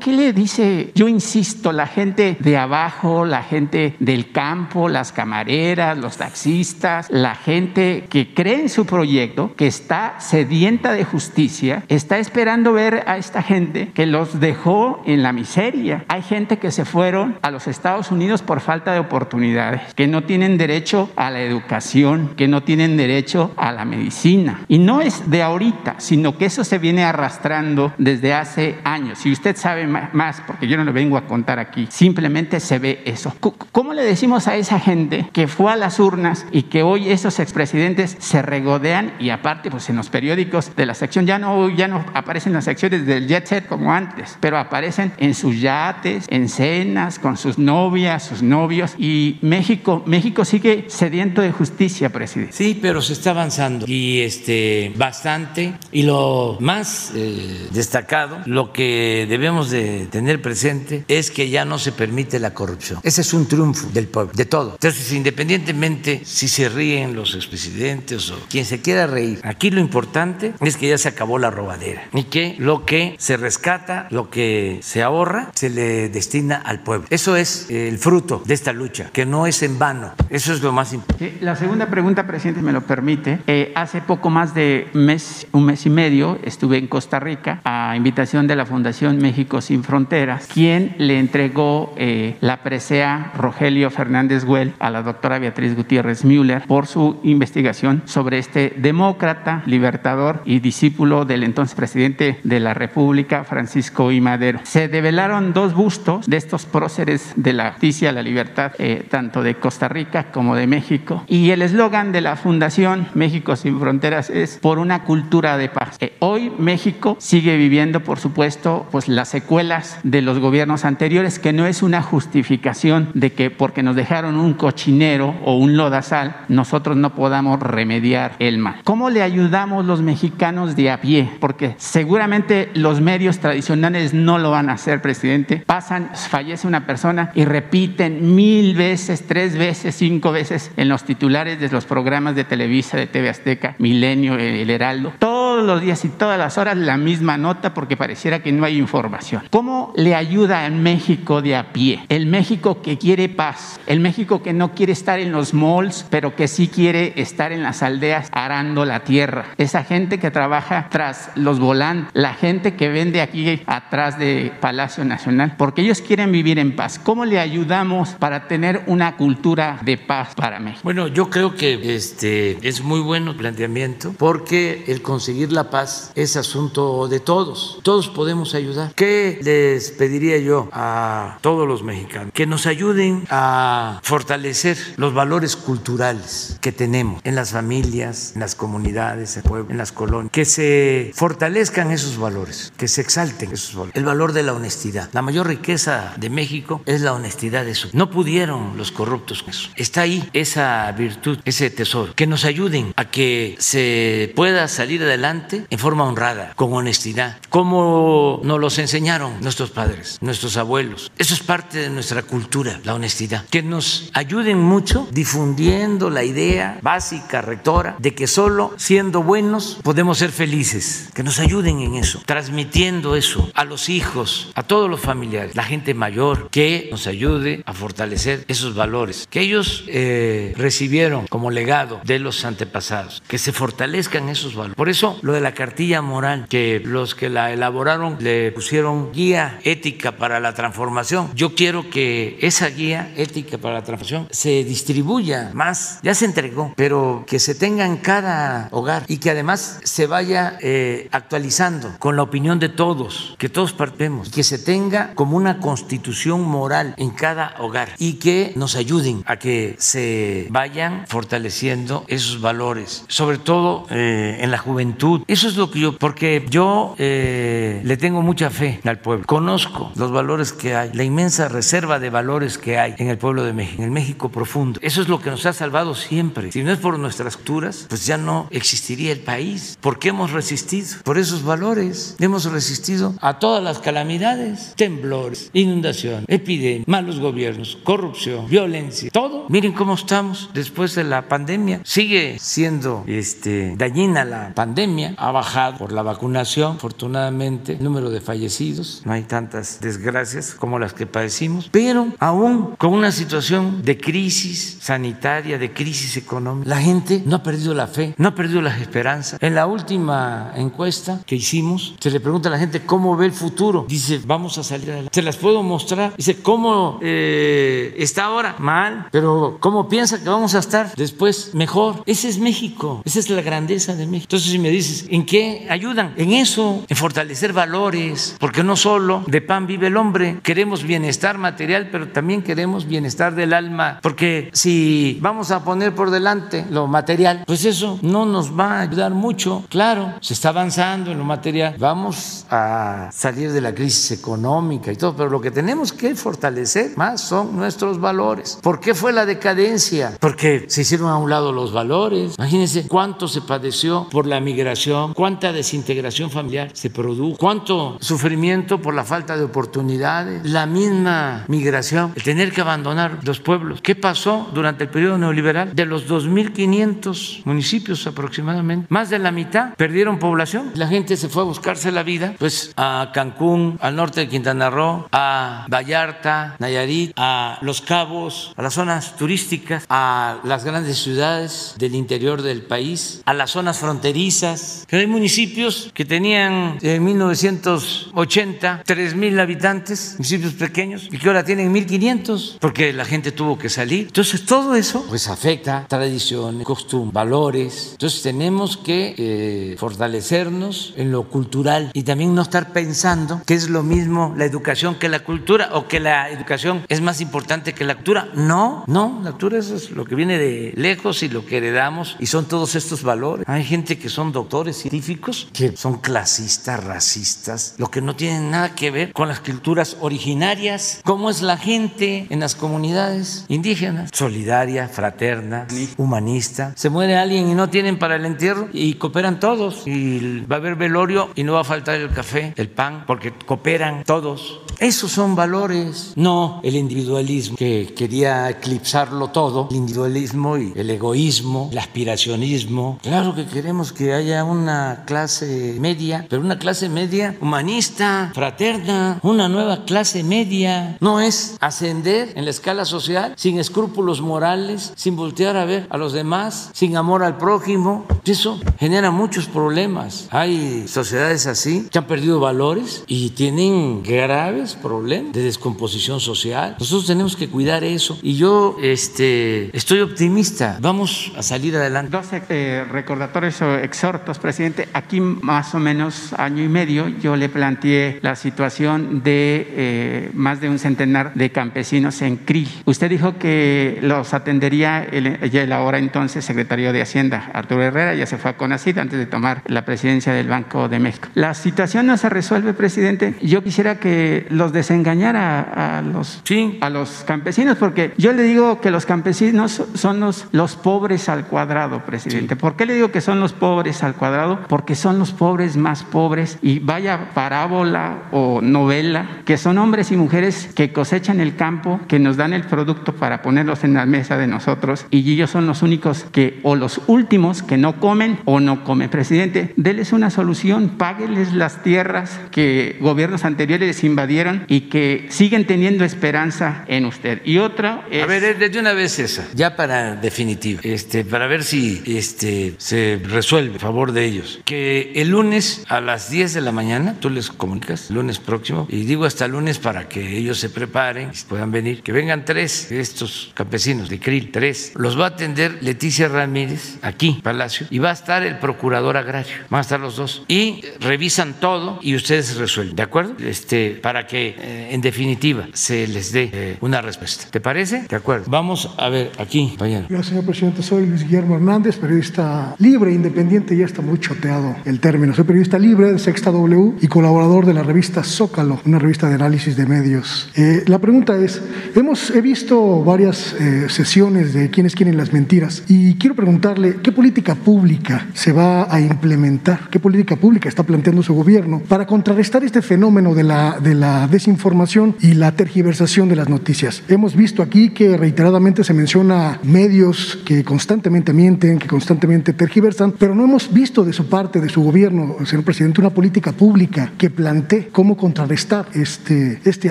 ¿Qué le dice? Yo insisto, la gente de abajo, la gente del campo, las camareras, los taxistas, la gente que cree en su proyecto, que está sedienta de justicia, está esperando ver a esta gente que los dejó en la miseria. Hay gente que se fueron a los Estados Unidos por falta de oportunidades, que no tienen derecho a la educación, que no tienen derecho a la medicina. Y no es de ahorita, sino que eso se viene arrastrando desde hace años. Y usted sabe más, porque yo no le vengo a contar aquí, simplemente se ve eso. ¿Cómo le decimos a esa gente que fue a las urnas y que hoy esos expresidentes se regodean y aparte pues en los periódicos de la sección ya no, ya no aparecen las secciones del jet set como antes, pero aparecen en sus yates, en cenas, con sus novias, sus novios, y México, México sigue sediento de justicia, presidente. Sí, pero se está avanzando y este bastante. Y lo más eh, destacado, lo que debemos de tener presente es que ya no se permite la corrupción. Ese es un triunfo del pueblo, de todo. Entonces, independientemente si se ríen los expresidentes o quien se quiera reír, aquí lo importante es que ya se acabó la robadera y que lo que se rescata, lo que se ahorra, se le destina al pueblo. Eso es el fruto de esta lucha, que no es en vano. Eso es lo más importante. la segunda pregunta, presidente, me lo permite. Eh, hace poco más de mes, un mes y medio estuve en Costa Rica a invitación de la Fundación México Sin Fronteras, quien le entregó eh, la presea Rogelio Fernández Güell a la doctora Beatriz Gutiérrez Müller por su investigación sobre este demócrata, libertador y discípulo del entonces presidente de la República, Francisco I. Madero. Se develaron dos bustos de estos próceres de la justicia, la libertad, eh, tanto de Costa Rica como de México. Y el eslogan de la Fundación México Sin Fronteras es por una cultura de paz. Eh, hoy México sigue viviendo, por supuesto, pues las secuelas de los gobiernos anteriores, que no es una justificación de que porque nos dejaron un cochinero o un lodazal, nosotros no podamos remediar el mal. ¿Cómo le ayudamos los mexicanos de a pie? Porque seguramente los medios tradicionales no lo van a hacer, presidente. Pasan, fallece una persona y repiten mil veces, tres veces, cinco veces en los titulares de los programas de Televisa, de TV Azteca, Milenio, El Heraldo. Todos los días y todas las horas la misma nota porque pareciera que no hay información. ¿Cómo le ayuda al México de a pie? El México que quiere paz, el México que no quiere estar en los malls, pero que sí quiere estar en las aldeas arando la tierra. Esa gente que trabaja tras los volantes, la gente que vende aquí atrás de Palacio Nacional, porque ellos quieren vivir en paz. ¿Cómo le ayudamos para tener una cultura de paz para México? Bueno, yo creo que este es muy bueno el planteamiento porque el conseguir la paz es asunto de todos. Todos podemos ayudar. ¿Qué les pediría yo a todos los mexicanos? Que nos ayuden a fortalecer los valores culturales que tenemos en las familias, en las comunidades, en, pueblo, en las colonias. Que se fortalezcan esos valores, que se exalten esos valores. El valor de la honestidad. La mayor riqueza de México es la honestidad de su. No pudieron los corruptos con eso. Está ahí esa virtud, ese tesoro. Que nos ayuden a que se pueda salir adelante en forma honrada, con honestidad, como nos los enseñaron nuestros padres, nuestros abuelos. Eso es parte de nuestra cultura, la honestidad. Que nos ayuden mucho difundiendo la idea básica, rectora, de que solo siendo buenos podemos ser felices. Que nos ayuden en eso, transmitiendo eso a los hijos, a todos los familiares, la gente mayor, que nos ayude a fortalecer esos valores que ellos eh, recibieron como legado de los antepasados, que se fortalezcan esos valores. Por eso lo de la cartilla moral, que los que la elaboraron le pusieron guía ética para la transformación. Yo quiero que esa guía ética para la transformación se distribuya más, ya se entregó, pero que se tenga en cada hogar y que además se vaya eh, actualizando con la opinión de todos, que todos partemos, que se tenga como una constitución moral en cada hogar y que nos ayuden a que se vayan fortaleciendo esos valores, sobre todo eh, en la juventud. Eso es lo que yo, porque yo eh, le tengo mucha fe al pueblo, conozco los valores que hay, la inmensa reserva de valores que hay en el pueblo de México, en el México profundo. Eso es lo que nos ha salvado siempre. Si no es por nuestras culturas, pues ya no existiría el país. porque hemos resistido? Por esos valores. Hemos resistido a todas las calamidades, temblores, inundación, epidemia, malos gobiernos, corrupción, violencia, todo. Miren cómo estamos después de la pandemia. Sigue siendo este, dañina la pandemia, ha bajado por la vacunación, afortunadamente, el número de fallecidos, no hay tantas desgracias como las que padecimos, pero aún con una situación de crisis sanitaria, de crisis económica, la gente no ha perdido la fe, no ha perdido las esperanzas. En la última encuesta que hicimos, se le pregunta a la gente cómo ve el futuro. Dice, vamos a salir adelante. Se las puedo mostrar. Dice, ¿cómo eh, está ahora? Mal. Pero ¿cómo piensa que vamos a estar después? Mejor. Ese es México. Esa es la grandeza de México. Entonces, si me dice, dices, ¿en qué ayudan? En eso, en fortalecer valores, porque no solo de pan vive el hombre, queremos bienestar material, pero también queremos bienestar del alma, porque si vamos a poner por delante lo material, pues eso no nos va a ayudar mucho. Claro, se está avanzando en lo material, vamos a salir de la crisis económica y todo, pero lo que tenemos que fortalecer más son nuestros valores. ¿Por qué fue la decadencia? Porque se hicieron a un lado los valores. Imagínense cuánto se padeció por la migración, cuánta desintegración familiar se produjo, cuánto sufrimiento por la falta de oportunidades, la misma migración, el tener que abandonar los pueblos. ¿Qué pasó durante el periodo neoliberal? De los 2.500 municipios aproximadamente, más de la mitad perdieron población. La gente se fue a buscarse la vida, pues a Cancún, al norte de Quintana Roo, a Vallarta, Nayarit, a Los Cabos, a las zonas turísticas, a las grandes ciudades del interior del país, a las zonas fronterizas. Hay municipios que tenían en 1980 3 mil habitantes, municipios pequeños, y que ahora tienen 1.500 porque la gente tuvo que salir. Entonces todo eso pues afecta tradiciones, costumbres, valores. Entonces tenemos que eh, fortalecernos en lo cultural y también no estar pensando que es lo mismo la educación que la cultura o que la educación es más importante que la cultura. No, no, la cultura es lo que viene de lejos y lo que heredamos y son todos estos valores. Hay gente que son doctores científicos que son clasistas, racistas, lo que no tienen nada que ver con las culturas originarias, cómo es la gente en las comunidades indígenas, solidaria, fraterna, humanista. Se muere alguien y no tienen para el entierro y cooperan todos y va a haber velorio y no va a faltar el café, el pan, porque cooperan todos. Esos son valores, no el individualismo que quería eclipsarlo todo, el individualismo y el egoísmo, el aspiracionismo. Claro que queremos que haya una clase media, pero una clase media humanista, fraterna, una nueva clase media. No es ascender en la escala social sin escrúpulos morales, sin voltear a ver a los demás, sin amor al prójimo. Eso genera muchos problemas. Hay sociedades así que han perdido valores y tienen graves problemas de descomposición social. Nosotros tenemos que cuidar eso. Y yo este, estoy optimista. Vamos a salir adelante. Dos eh, recordatorios o exhortos, presidente. Aquí más o menos año y medio yo le planteé la situación de eh, más de un centenar de campesinos en CRIL. Usted dijo que los atendería el, el ahora entonces secretario de Hacienda, Arturo Herrera, ya se fue a CONACID antes de tomar la presidencia del Banco de México. La situación no se resuelve, presidente. Yo quisiera que los desengañar a, los, a los campesinos, porque yo le digo que los campesinos son los, los pobres al cuadrado, presidente. ¿Por qué le digo que son los pobres al cuadrado? Porque son los pobres más pobres y vaya parábola o novela, que son hombres y mujeres que cosechan el campo, que nos dan el producto para ponerlos en la mesa de nosotros y ellos son los únicos que, o los últimos que no comen o no comen. Presidente, déles una solución, págueles las tierras que gobiernos anteriores invadieron y que siguen teniendo esperanza en usted. Y otra es... A ver, desde una vez esa, ya para definitiva, este, para ver si este, se resuelve a favor de ellos. Que el lunes a las 10 de la mañana, tú les comunicas, lunes próximo, y digo hasta lunes para que ellos se preparen y puedan venir, que vengan tres de estos campesinos de Krill, tres. Los va a atender Leticia Ramírez, aquí, Palacio, y va a estar el procurador agrario, van a estar los dos, y revisan todo y ustedes resuelven, ¿de acuerdo? Este, para que eh, en definitiva se les dé eh, una respuesta. ¿Te parece? De acuerdo. Vamos a ver aquí, Gracias, señor presidente. Soy Luis Guillermo Hernández, periodista libre, independiente, ya está muy choteado el término. Soy periodista libre de Sexta W y colaborador de la revista Zócalo, una revista de análisis de medios. Eh, la pregunta es, hemos, he visto varias sesiones de quienes quieren las mentiras y quiero preguntarle, ¿qué política pública se va a implementar? ¿Qué política pública está planteando su gobierno para contrarrestar este fenómeno de la, de la desinformación y la tergiversación de las noticias. Hemos visto aquí que reiteradamente se menciona medios que constantemente mienten, que constantemente tergiversan, pero no hemos visto de su parte, de su gobierno, señor presidente, una política pública que plantee cómo contrarrestar este, este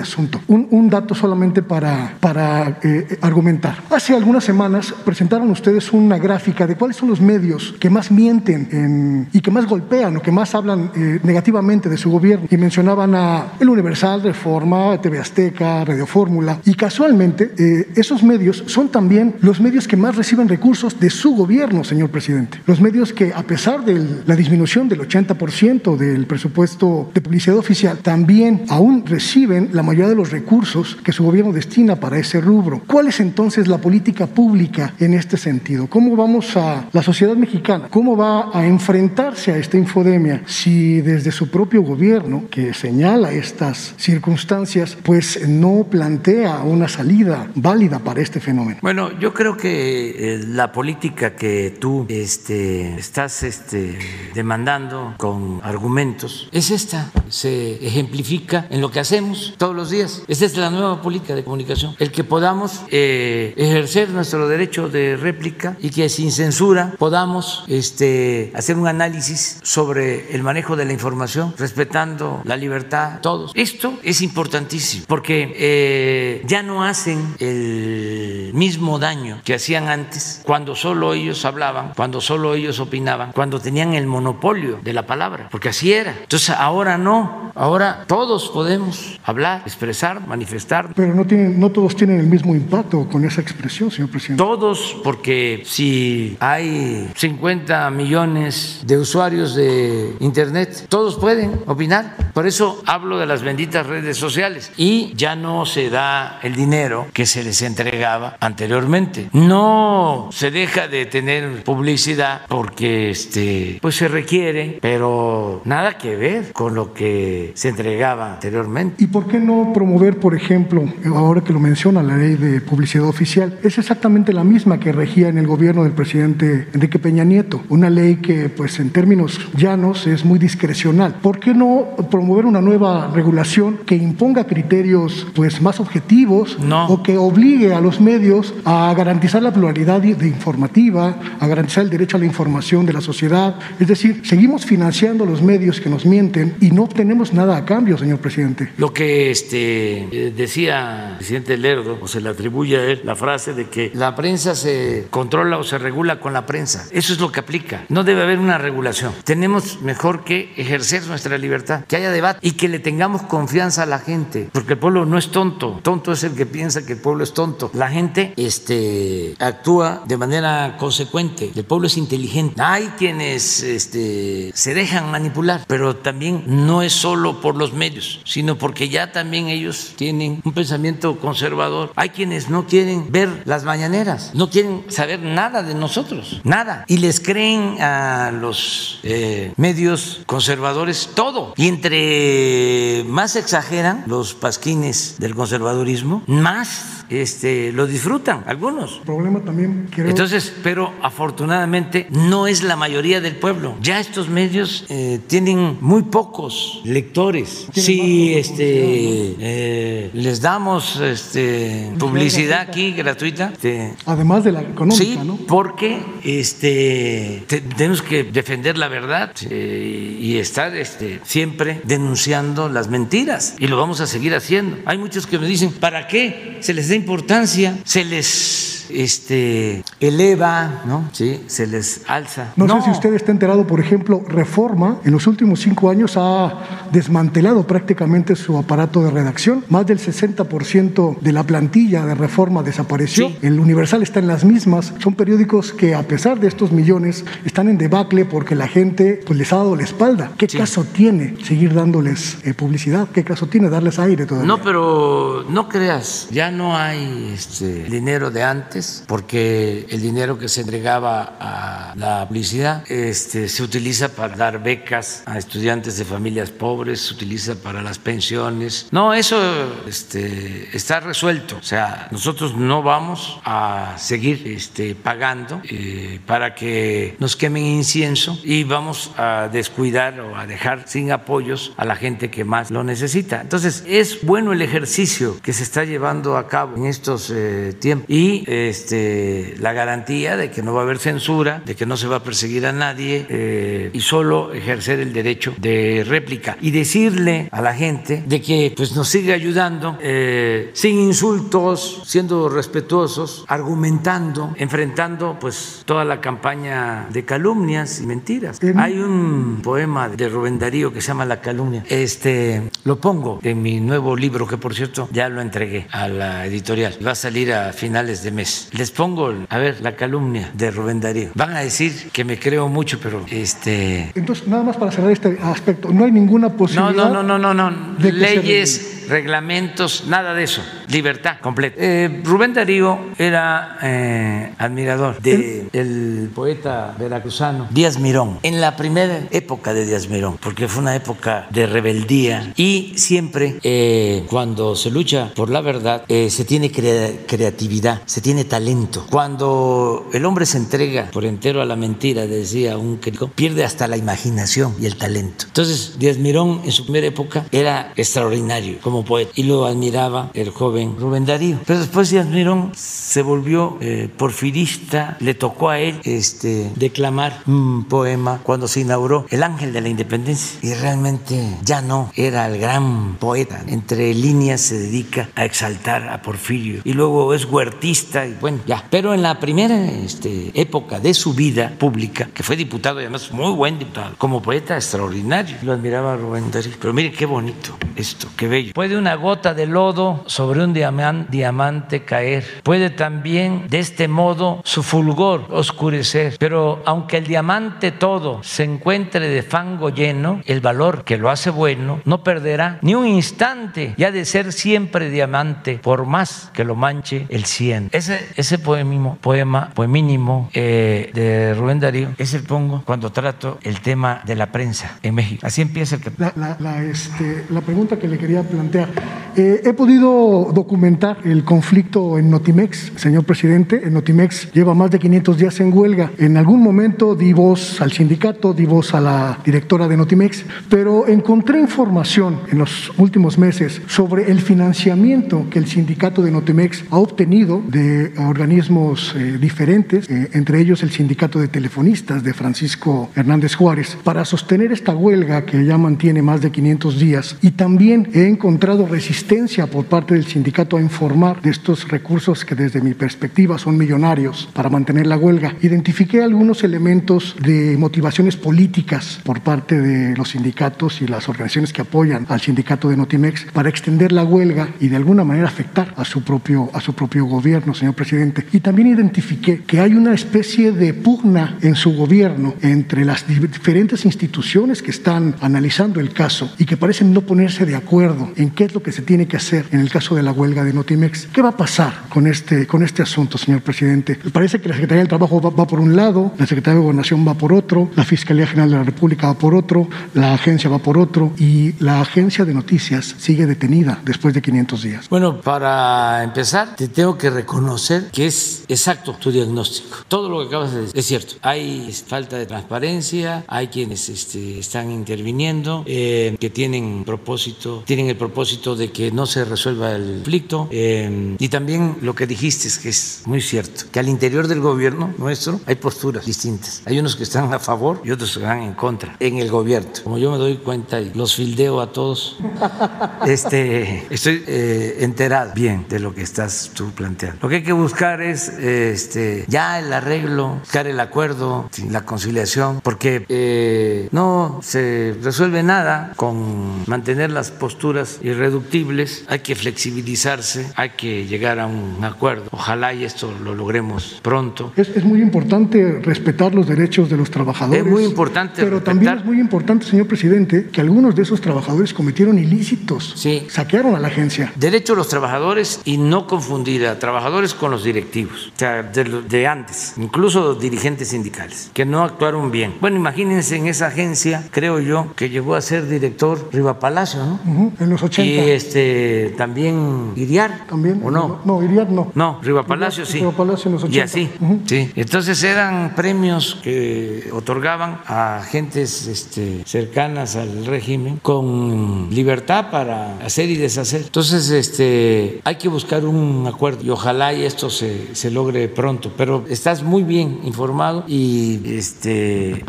asunto. Un, un dato solamente para, para eh, argumentar. Hace algunas semanas presentaron ustedes una gráfica de cuáles son los medios que más mienten en, y que más golpean o que más hablan eh, negativamente de su gobierno. Y mencionaban a El Universal, Reforma, TV Azteca, Radio Fórmula. Y casualmente, eh, esos medios son también los medios que más reciben recursos de su gobierno, señor presidente. Los medios que, a pesar de de la disminución del 80% del presupuesto de publicidad oficial, también aún reciben la mayoría de los recursos que su gobierno destina para ese rubro. ¿Cuál es entonces la política pública en este sentido? ¿Cómo vamos a la sociedad mexicana? ¿Cómo va a enfrentarse a esta infodemia si desde su propio gobierno, que señala estas circunstancias, pues no plantea una salida válida para este fenómeno? Bueno, yo creo que eh, la política que tú este, estás este, demandando con argumentos es esta. Se ejemplifica en lo que hacemos todos los días. Esta es la nueva política de comunicación. El que podamos eh, ejercer nuestro derecho de réplica y que sin censura podamos este, hacer un análisis sobre el manejo de la información, respetando la libertad, todos. Esto es importantísimo porque eh, ya no hacen el mismo daño que hacían antes cuando solo ellos hablaban, cuando solo ellos opinaban, cuando tenían el monopolio de la palabra, porque así era. Entonces ahora no, ahora todos podemos hablar, expresar, manifestar. Pero no, tienen, no todos tienen el mismo impacto con esa expresión, señor presidente. Todos, porque si hay 50 millones de usuarios de Internet, todos pueden opinar. Por eso hablo de las benditas redes sociales y ya no se da el dinero que se les entregaba anteriormente. No se deja de tener publicidad porque este pues se requiere, pero nada que ver con lo que se entregaba anteriormente. ¿Y por qué no promover, por ejemplo, ahora que lo menciona la ley de publicidad oficial, es exactamente la misma que regía en el gobierno del presidente Enrique Peña Nieto, una ley que pues en términos llanos es muy discrecional. ¿Por qué no promover una nueva regulación que imponga criterios pues más objetivos No. o que obligue a los medios a garantizar la pluralidad de informativa, a garantizar el derecho a la información de la sociedad? Es decir, seguimos financiando los medios que nos mienten y no obtenemos nada a cambio, señor presidente. Lo que este, eh, decía el presidente Lerdo, o se le atribuye a él la frase de que la prensa se controla o se regula con la prensa. Eso es lo que aplica. No debe haber una regulación. Tenemos mejor que ejercer nuestra libertad, que haya debate y que le tengamos confianza a la gente, porque el pueblo no es tonto. Tonto es el que piensa que el pueblo es tonto. La gente este, actúa de manera consecuente. El pueblo es inteligente. Hay quienes este, se dejan manipular, pero también no es solo por los medios, sino porque ya también ellos tienen un pensamiento conservador. Hay quienes no quieren ver las mañaneras, no quieren saber nada de nosotros, nada. Y les creen a los eh, medios conservadores todo. Y entre más exageran los pasquines del conservadurismo, más este, lo disfrutan algunos. El problema también creo Entonces, pero afortunadamente no es la mayoría del pueblo. Ya estos medios eh, tienen muy pocos lectores. Si este, eh, les damos este, publicidad aquí gratuita, este, además de la económica, Sí, ¿no? porque este, te- tenemos que defender la verdad eh, y estar este, siempre denunciando las mentiras y lo vamos a seguir haciendo. Hay muchos que me dicen, ¿para qué se les da importancia? Se les este, eleva, ¿no? Sí, se les alza. No, sé si usted está enterado, por ejemplo, Reforma en los últimos cinco años ha desmantelado prácticamente su aparato de redacción. Más del 60% de la plantilla de Reforma desapareció. Sí. El Universal está en las mismas. Son periódicos que a pesar de estos millones están en debacle porque la gente pues, les ha dado la espalda. ¿Qué Sí. caso tiene seguir dándoles eh, publicidad? ¿Qué caso tiene darles aire todavía? No, pero no creas, ya no hay este, dinero de antes, porque el dinero que se entregaba a la publicidad este, se utiliza para dar becas a estudiantes de familias pobres, se utiliza para las pensiones. No, eso este, está resuelto. O sea, nosotros no vamos a seguir este, pagando eh, para que nos quemen incienso y vamos a descuidar o a dejar sin apoyos a la gente que más lo necesita. Entonces, es bueno el ejercicio que se está llevando a cabo en estos eh, tiempos y este, la garantía de que no va a haber censura, de que no se va a perseguir a nadie eh, y solo ejercer el derecho de réplica y decirle a la gente de que pues nos sigue ayudando eh, sin insultos, siendo respetuosos, argumentando, enfrentando pues toda la campaña de calumnias y mentiras. En- Hay un poema de Rubén Darío que se llama La calumnia. Este lo pongo en mi nuevo libro que por cierto ya lo entregué a la editorial. Va a salir a finales de mes. Les pongo, a ver, la calumnia de Rubén Darío. Van a decir que me creo mucho, pero este... Entonces, nada más para cerrar este aspecto, no hay ninguna posibilidad... No, no, no, no, no, Leyes reglamentos, nada de eso, libertad completa. Eh, Rubén Darío era eh, admirador del poeta veracruzano Díaz Mirón, en la primera época de Díaz Mirón, porque fue una época de rebeldía y siempre eh, cuando se lucha por la verdad se tiene creatividad, se tiene talento. Cuando el hombre se entrega por entero a la mentira, decía un crítico, pierde hasta la imaginación y el talento. Entonces, Díaz Mirón en su primera época era extraordinario como poeta y lo admiraba el joven Rubén Darío. Pero después Díaz Mirón se volvió eh, porfirista, le tocó a él este, declamar un poema cuando se inauguró El Ángel de la Independencia y realmente ya no era el gran poeta. Entre líneas se dedica a exaltar a Porfirio y luego es huertista y bueno, ya. Pero en la primera este, época de su vida pública, que fue diputado y además muy buen diputado, como poeta extraordinario, lo admiraba Rubén Darío. Pero mire qué bonito esto, qué bello. Puede una gota de lodo sobre un diamante caer. Puede también de este modo su fulgor oscurecer. Pero aunque el diamante todo se encuentre de fango lleno, el valor que lo hace bueno no perderá ni un instante y ha de ser siempre diamante por más que lo manche el cien. Ese, ese poema, poemínimo eh, de Rubén Darío, ese pongo cuando trato el tema de la prensa en México. Así empieza el la, la, este, la pregunta que le quería plantear eh, he podido documentar el conflicto en Notimex, señor presidente. En Notimex lleva más de 500 días en huelga. En algún momento di voz al sindicato, di voz a la directora de Notimex, pero encontré información en los últimos meses sobre el financiamiento que el sindicato de Notimex ha obtenido de organismos eh, diferentes, eh, entre ellos el sindicato de telefonistas de Francisco Hernández Juárez, para sostener esta huelga que ya mantiene más de 500 días. Y también he encontrado resistencia por parte del sindicato a informar de estos recursos que desde mi perspectiva son millonarios para mantener la huelga. Identifiqué algunos elementos de motivaciones políticas por parte de los sindicatos y las organizaciones que apoyan al sindicato de Notimex para extender la huelga y de alguna manera afectar a su propio, a su propio gobierno, señor presidente. Y también identifiqué que hay una especie de pugna en su gobierno entre las diferentes instituciones que están analizando el caso y que parecen no ponerse de acuerdo en qué es lo que se tiene que hacer en el caso de la huelga de Notimex. ¿Qué va a pasar con este, con este asunto, señor presidente? Parece que la Secretaría del Trabajo va, por un lado, la Secretaría de Gobernación va por otro, la Fiscalía General de la República va por otro, la agencia va por otro y la agencia de noticias sigue detenida después de 500 días. Bueno, para empezar, te tengo que reconocer que es exacto tu diagnóstico. Todo lo que acabas de decir es cierto. Hay falta de transparencia, hay quienes este, están interviniendo, eh, que tienen propósito, tienen el propósito de que no se resuelva el conflicto. Eh, y también lo que dijiste es que es muy cierto, que al interior del gobierno nuestro hay posturas distintas. Hay unos que están a favor y otros que están en contra en el gobierno. Como yo me doy cuenta y los fildeo a todos, [laughs] este, estoy eh, enterado bien de lo que estás tú planteando. Lo que hay que buscar es este, ya el arreglo, buscar el acuerdo, la conciliación, porque eh, no se resuelve nada con mantener las posturas irreductibles hay que flexibilizarse, hay que llegar a un acuerdo. Ojalá y esto lo logremos pronto. Es, es muy importante respetar los derechos de los trabajadores. Es muy importante. Pero también es muy importante, señor presidente, que algunos de esos trabajadores cometieron ilícitos. Sí. Saquearon a la agencia. Derecho a los trabajadores y no confundir a trabajadores con los directivos, o sea, de, de antes, incluso los dirigentes sindicales, que no actuaron bien. Bueno, imagínense en esa agencia, creo yo, que llegó a ser director Riva Palacio, ¿no? en los 80 este también Iriar. También. ¿O no? No, Iriar no. No, Riva Palacio sí. Riva Palacio en los 80. Y así. Sí. Entonces eran premios que otorgaban a gentes este, cercanas al régimen con libertad para hacer y deshacer. Entonces, este, hay que buscar un acuerdo y ojalá y esto se, se logre pronto. Pero estás muy bien informado y este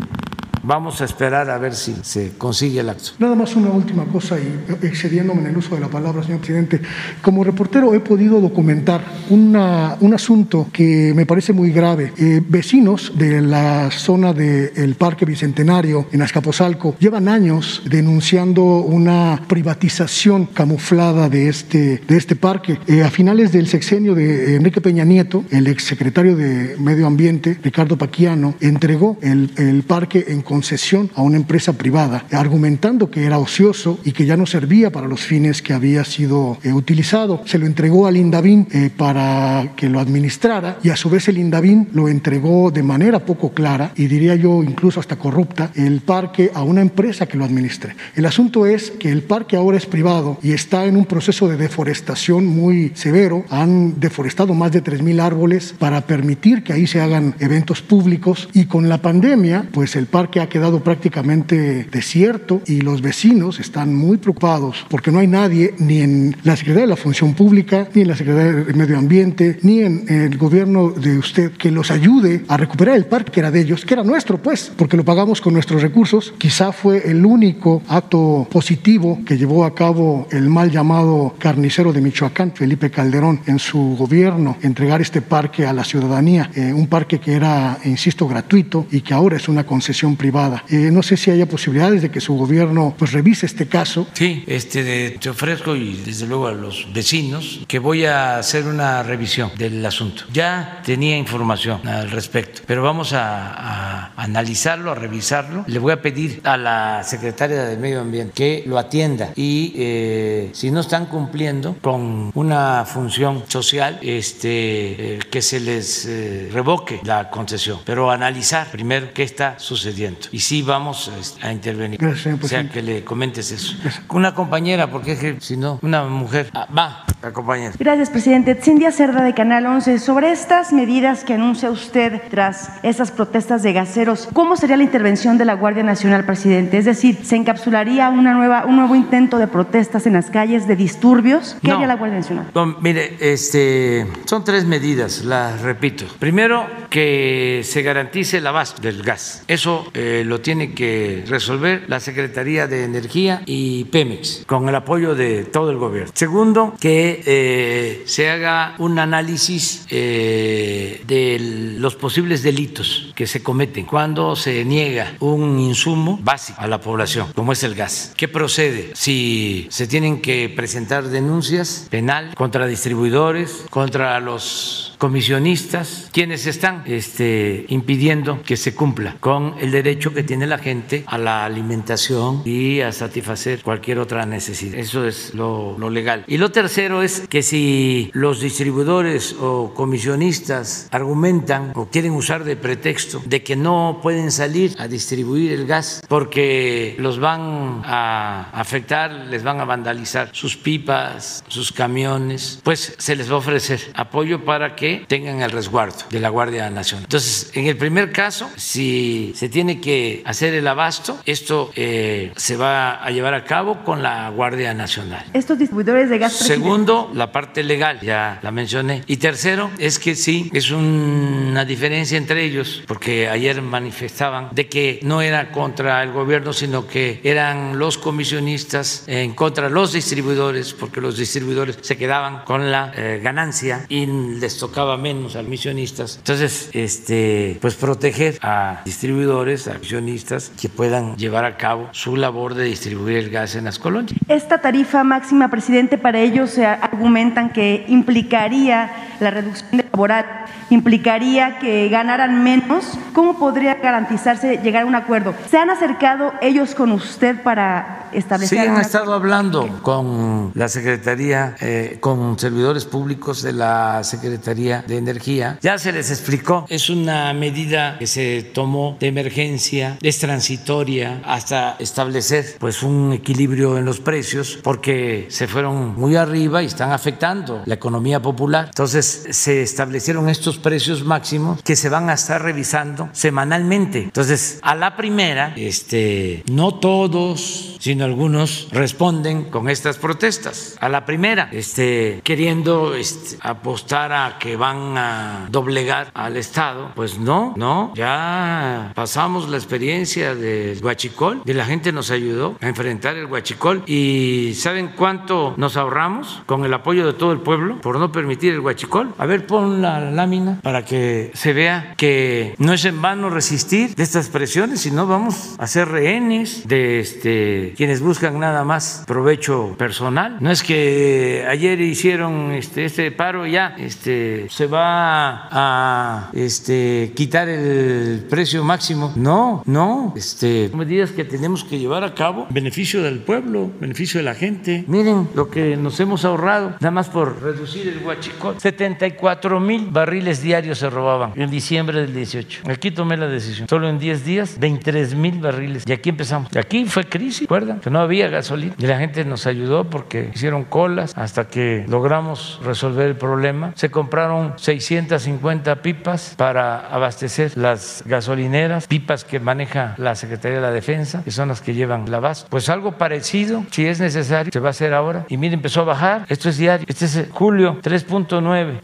Vamos a esperar a ver si se consigue el acto. Nada más una última cosa y excediéndome en el uso de la palabra, señor presidente. Como reportero he podido documentar una, un asunto que me parece muy grave. Eh, vecinos de la zona del Parque Bicentenario en Azcapotzalco llevan años denunciando una privatización camuflada de este, de este parque. Eh, a finales del sexenio de Enrique Peña Nieto, el exsecretario de Medio Ambiente, Ricardo Paquiano, entregó el, el parque en concesión a una empresa privada, argumentando que era ocioso y que ya no servía para los fines que había sido eh, utilizado. Se lo entregó al Indavín eh, para que lo administrara y a su vez el Indavín lo entregó de manera poco clara y diría yo incluso hasta corrupta el parque a una empresa que lo administre. El asunto es que el parque ahora es privado y está en un proceso de deforestación muy severo. Han deforestado más de 3.000 árboles para permitir que ahí se hagan eventos públicos y con la pandemia pues el parque ha quedado prácticamente desierto y los vecinos están muy preocupados porque no hay nadie ni en la Secretaría de la Función Pública, ni en la Secretaría de Medio Ambiente, ni en el gobierno de usted que los ayude a recuperar el parque que era de ellos, que era nuestro pues, porque lo pagamos con nuestros recursos. Quizá fue el único acto positivo que llevó a cabo el mal llamado carnicero de Michoacán, Felipe Calderón, en su gobierno, entregar este parque a la ciudadanía, eh, un parque que era, insisto, gratuito y que ahora es una concesión privada. Eh, no sé si haya posibilidades de que su gobierno pues revise este caso. Sí, este, te ofrezco y desde luego a los vecinos que voy a hacer una revisión del asunto. Ya tenía información al respecto, pero vamos a, analizarlo, a revisarlo. Le voy a pedir a la secretaria de Medio Ambiente que lo atienda y eh, si no están cumpliendo con una función social, este, eh, que se les eh, revoque la concesión, pero analizar primero qué está sucediendo y si vamos este, a intervenir. Gracias, señor o sea, presidente. que le comentes eso. Una compañera, porque es que si no, una mujer. Ah, va, la compañera. Gracias, presidente. Cindia Cerda de Canal 11. Sobre estas medidas que anuncia usted tras esas protestas de gaseros, ¿cómo sería la intervención de la Guardia Nacional, presidente? Es decir, ¿se encapsularía una nueva, un nuevo intento de protestas en las calles, de disturbios? ¿Qué No. haría la Guardia Nacional? No, mire, este, son tres medidas, las repito. Primero, que se garantice el abasto del gas. Eso eh, lo tiene que resolver la Secretaría de Energía y Pemex, con el apoyo de todo el gobierno. Segundo, que eh, se haga un análisis eh, de los posibles delitos que se cometen cuando se niega un insumo básico a la población, como es el gas. ¿Qué procede? Si se tienen que presentar denuncias penal contra distribuidores, contra los comisionistas, quienes están este, impidiendo que se cumpla con el derecho que tiene la gente a la alimentación y a satisfacer cualquier otra necesidad. Eso es lo, lo legal. Y lo tercero es que si los distribuidores o comisionistas argumentan o quieren usar de pretexto de que no pueden salir a distribuir el gas porque los van a afectar, les van a vandalizar sus pipas, sus camiones, pues se les va a ofrecer apoyo para que tengan el resguardo de la Guardia Nacional. Entonces, en el primer caso, si se tiene que hacer el abasto, esto eh, se va a llevar a cabo con la Guardia Nacional. Estos distribuidores de gas. Segundo, la parte legal, ya la mencioné. Y tercero, es que sí, es una diferencia entre ellos, porque ayer manifestaban de que no era contra el gobierno, sino que eran los comisionistas en contra de los distribuidores, porque los distribuidores se quedaban con la eh, ganancia y les tocaba menos a los comisionistas. Entonces, este, pues proteger a distribuidores, a comisionistas que puedan llevar a cabo su labor de distribuir el gas en las colonias. Esta tarifa máxima, presidente, para ellos se argumentan que implicaría la reducción de laboral, implicaría que ganaran menos. ¿Cómo podría garantizarse llegar a un acuerdo? ¿Se han acercado ellos con usted para establecer? Sí, han estado hablando con la Secretaría, eh, con servidores públicos de la Secretaría de Energía. Ya se les explicó, es una medida que se tomó de emergencia, es transitoria hasta establecer pues un equilibrio en los precios porque se fueron muy arriba y están afectando la economía popular. Entonces se establecieron estos precios máximos que se van a estar revisando semanalmente. Entonces, a la primera, este, no todos, sino algunos responden con estas protestas. A la primera, este, queriendo este, apostar a que van a doblegar al Estado, pues no, no, ya pasamos la experiencia del Huachicol y la gente nos ayudó a enfrentar el Huachicol y ¿saben cuánto nos ahorramos con el apoyo de todo el pueblo por no permitir el Huachicol? A ver, pon la lámina para que se vea que no es en vano resistir de estas presiones, sino vamos a ser rehenes de este, quienes buscan nada más provecho personal. No es que ayer hicieron este, este paro ya este, se va a este, quitar el precio máximo. No, no. Este, medidas que tenemos que llevar a cabo en beneficio del pueblo, beneficio de la gente. Miren lo que nos hemos ahorrado, nada más por reducir el huachicol. 74 mil barriles diarios se robaban en diciembre del 18. Aquí tomé la decisión. Solo en 10 días, 23 mil barriles. Y aquí empezamos. Y aquí fue crisis, ¿recuerdan? Que no había gasolina. Y la gente nos ayudó porque hicieron colas hasta que logramos resolver el problema. Se compraron 650 pipas para abastecer las gasolineras, pipas que maneja la Secretaría de la Defensa, que son las que llevan la base. Pues algo parecido, si es necesario, se va a hacer ahora. Y mire, empezó a bajar. Esto es diario. Este es julio, 3.9,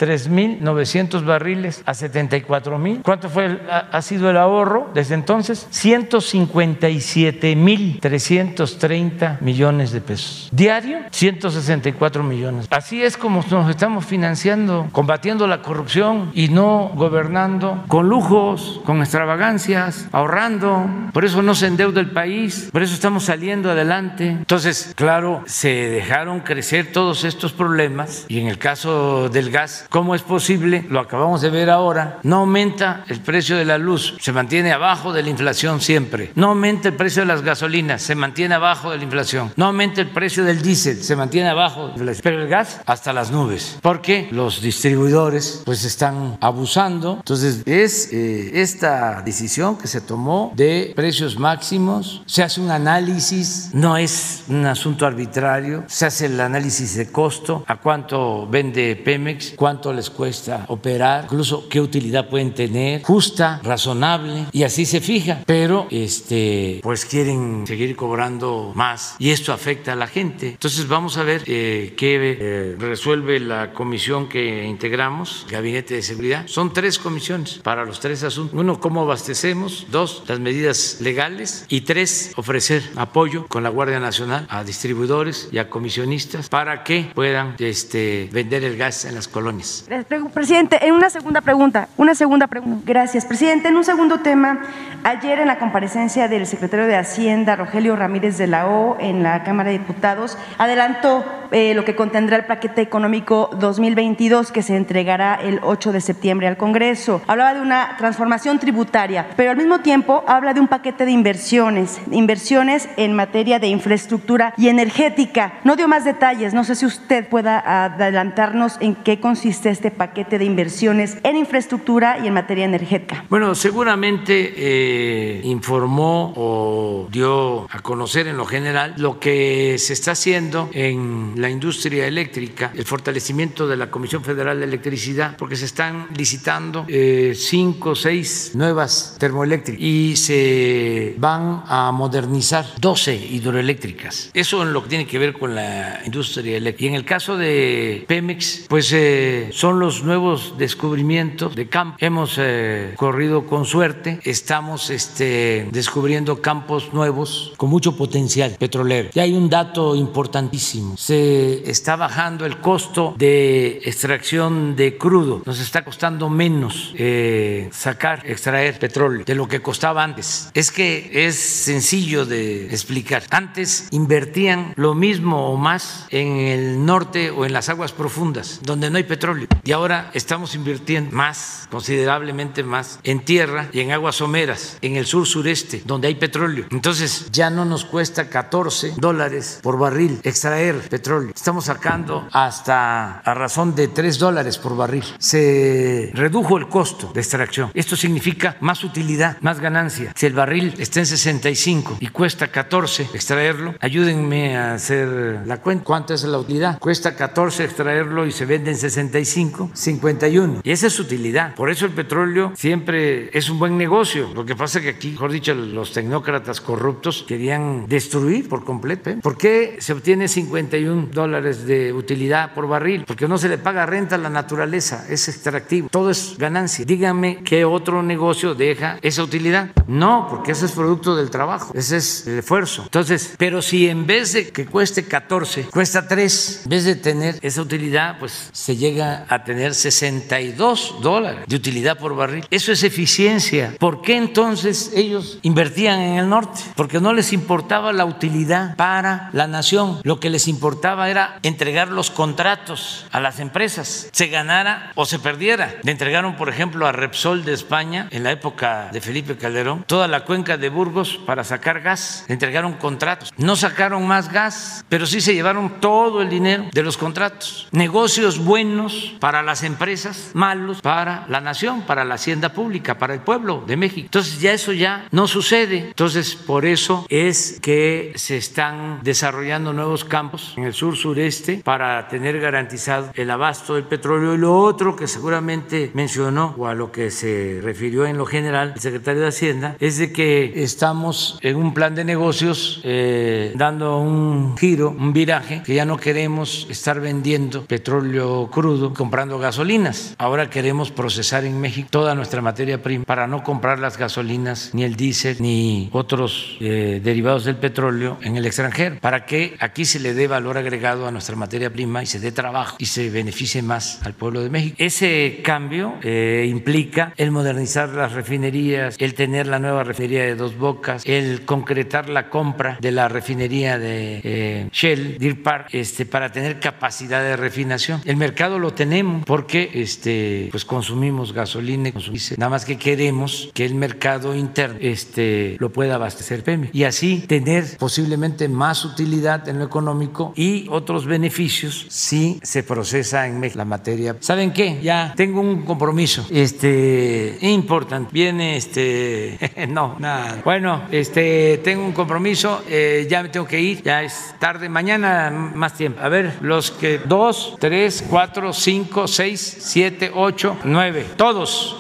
3.900 barriles a 74 mil. ¿Cuánto fue el, ha, sido el ahorro desde entonces? 157.330 millones de pesos. Diario, 164 millones. Así es como nos estamos financiando, combatiendo la corrupción y no gobernando con lujos, con extravagancias, ahorrando. Por eso no se endeuda el país, por eso estamos saliendo adelante. Entonces, claro, se dejaron crecer todos estos problemas y en el caso del gas, ¿cómo es posible? Lo acabamos de ver ahora, no aumenta el precio de la luz, se mantiene abajo de la inflación siempre. No aumenta el precio de las gasolinas, se mantiene abajo de la inflación. No aumenta el precio del diésel, se mantiene abajo de la inflación. Pero el gas hasta las nubes, porque los distribuidores pues están abusando. Entonces es eh, esta decisión que se tomó de precios máximos, se hace un análisis, no es un asunto arbitrario, se hace el análisis de costo, a cuánto vende Pemex, cuánto les cuesta operar, incluso qué utilidad pueden tener, justa, razonable, y así se fija. Pero este, pues quieren seguir cobrando más y esto afecta a la gente. Entonces vamos a ver eh, qué eh, resuelve la comisión que integramos, Gabinete de Seguridad. Son tres comisiones para los tres asuntos. Uno, cómo abastecemos. Dos, las medidas legales. Y tres, ofrecer apoyo con la Guardia Nacional a distribuidores y a comisionistas para que puedan este, vender el gas en las colonias. Presidente, en una segunda pregunta, una segunda pregunta. Gracias, presidente. En un segundo tema, ayer en la comparecencia del secretario de Hacienda, Rogelio Ramírez de la O, en la Cámara de Diputados, adelantó eh, lo que contendrá el paquete económico 2022 que se entregará el 8 de septiembre al Congreso. Hablaba de una transformación tributaria, pero al mismo tiempo habla de un paquete de inversiones, inversiones en materia de infraestructura y energética. No dio más detalles, no sé si usted pueda adelantarnos en qué consiste este paquete de inversiones en infraestructura y en materia energética. Bueno, seguramente eh, informó o dio a conocer en lo general lo que se está haciendo en la industria eléctrica, el fortalecimiento de la Comisión Federal de Electricidad, porque se están licitando eh, cinco o seis nuevas termoeléctricas y se van a modernizar 12 hidroeléctricas. Eso en lo que tiene que ver con la industria eléctrica. Y en el caso de Pemex, pues eh, son los nuevos descubrimientos de campo. Hemos eh, corrido con suerte, estamos este, descubriendo campos nuevos con mucho potencial petrolero. Y hay un dato importantísimo. Se está bajando el costo de extracción de crudo. Nos está costando menos eh, sacar, extraer petróleo de lo que costaba antes. Es que es sencillo de explicar. Antes invertían lo mismo o más en el norte o en las aguas profundas, donde no hay petróleo. Y ahora estamos invirtiendo más, considerablemente más, en tierra y en aguas someras, en el sur sureste, donde hay petróleo. Entonces ya no nos cuesta 14 dólares por barril extraer petróleo. Estamos sacando hasta a razón de 3 dólares por barril. Se redujo el costo de extracción. Esto significa más utilidad, más ganancia. Si el barril está en 65 y cuesta 14 extraerlo, ayúdenme a hacer la cuenta. ¿Cuánto es la utilidad? Cuesta 14 extraerlo y se vende en 65, 51. Y esa es utilidad. Por eso el petróleo siempre es un buen negocio. Lo que pasa es que aquí, mejor dicho, los tecnócratas corruptos querían destruir por completo. ¿eh? ¿Por qué se obtiene 51 dólares de utilidad por barril? Porque no se le paga renta a la naturaleza, es extractivo, todo es ganancia. Dígame qué otro negocio deja esa utilidad. No, porque ese es producto del trabajo, ese es el esfuerzo. Entonces, pero si en vez de que cueste 14, cuesta 3, en vez de tener esa utilidad, pues se llega a tener 62 dólares de utilidad por barril. Eso es eficiencia. ¿Por qué entonces ellos invertían en el norte? Porque no les importaba la utilidad para la nación. Lo que les importaba era entregar los contratos a las empresas, se ganara o se perdiera. Le entregaron, por ejemplo, a Repsol de España en la época de Felipe Calderón toda la cuenca de Burgos para sacar gas. Le entregaron contratos. No sacaron más gas, pero sí se llevaron todo el dinero de los contratos. Negocios buenos para las empresas, malos para la nación, para la hacienda pública, para el pueblo de México. Entonces ya eso ya no sucede. Entonces por eso es que se están desarrollando nuevos campos en el sur sureste para tener garantizado el abasto del petróleo. Y lo otro que seguramente mencionó o a lo que se refirió en lo general el secretario de Hacienda es de que estamos en un plan de negocios eh, dando un giro, un viraje, que ya no queremos estar vendiendo petróleo crudo, comprando gasolinas. Ahora queremos procesar en México toda nuestra materia prima para no comprar las gasolinas, ni el diésel, ni otros eh, derivados del petróleo en el extranjero, para que aquí se le dé valor agregado a nuestra materia prima y se dé trabajo y se beneficie más al pueblo de México. Ese cambio eh, implica el modernizar las refinerías, el tener la nueva refinería de dos bocas, el concretar la compra de la refinería de eh, Shell, Deer Park, este, para tener capacidad de refinación. El mercado lo tenemos porque este, pues consumimos gasolina, consumimos, nada más que queremos que el mercado interno este, lo pueda abastecer PEME y así tener posiblemente más utilidad en lo económico y otros beneficios si se procesa en México la materia. ¿Saben qué? Ya tengo un compromiso este importante. Viene este [laughs] no, nada. Bueno, este tengo un compromiso, eh, ya me tengo que ir, ya es tarde, mañana más tiempo. A ver, los que dos, tres, cuatro, cinco, seis, 6, 7, 8, 9, todos.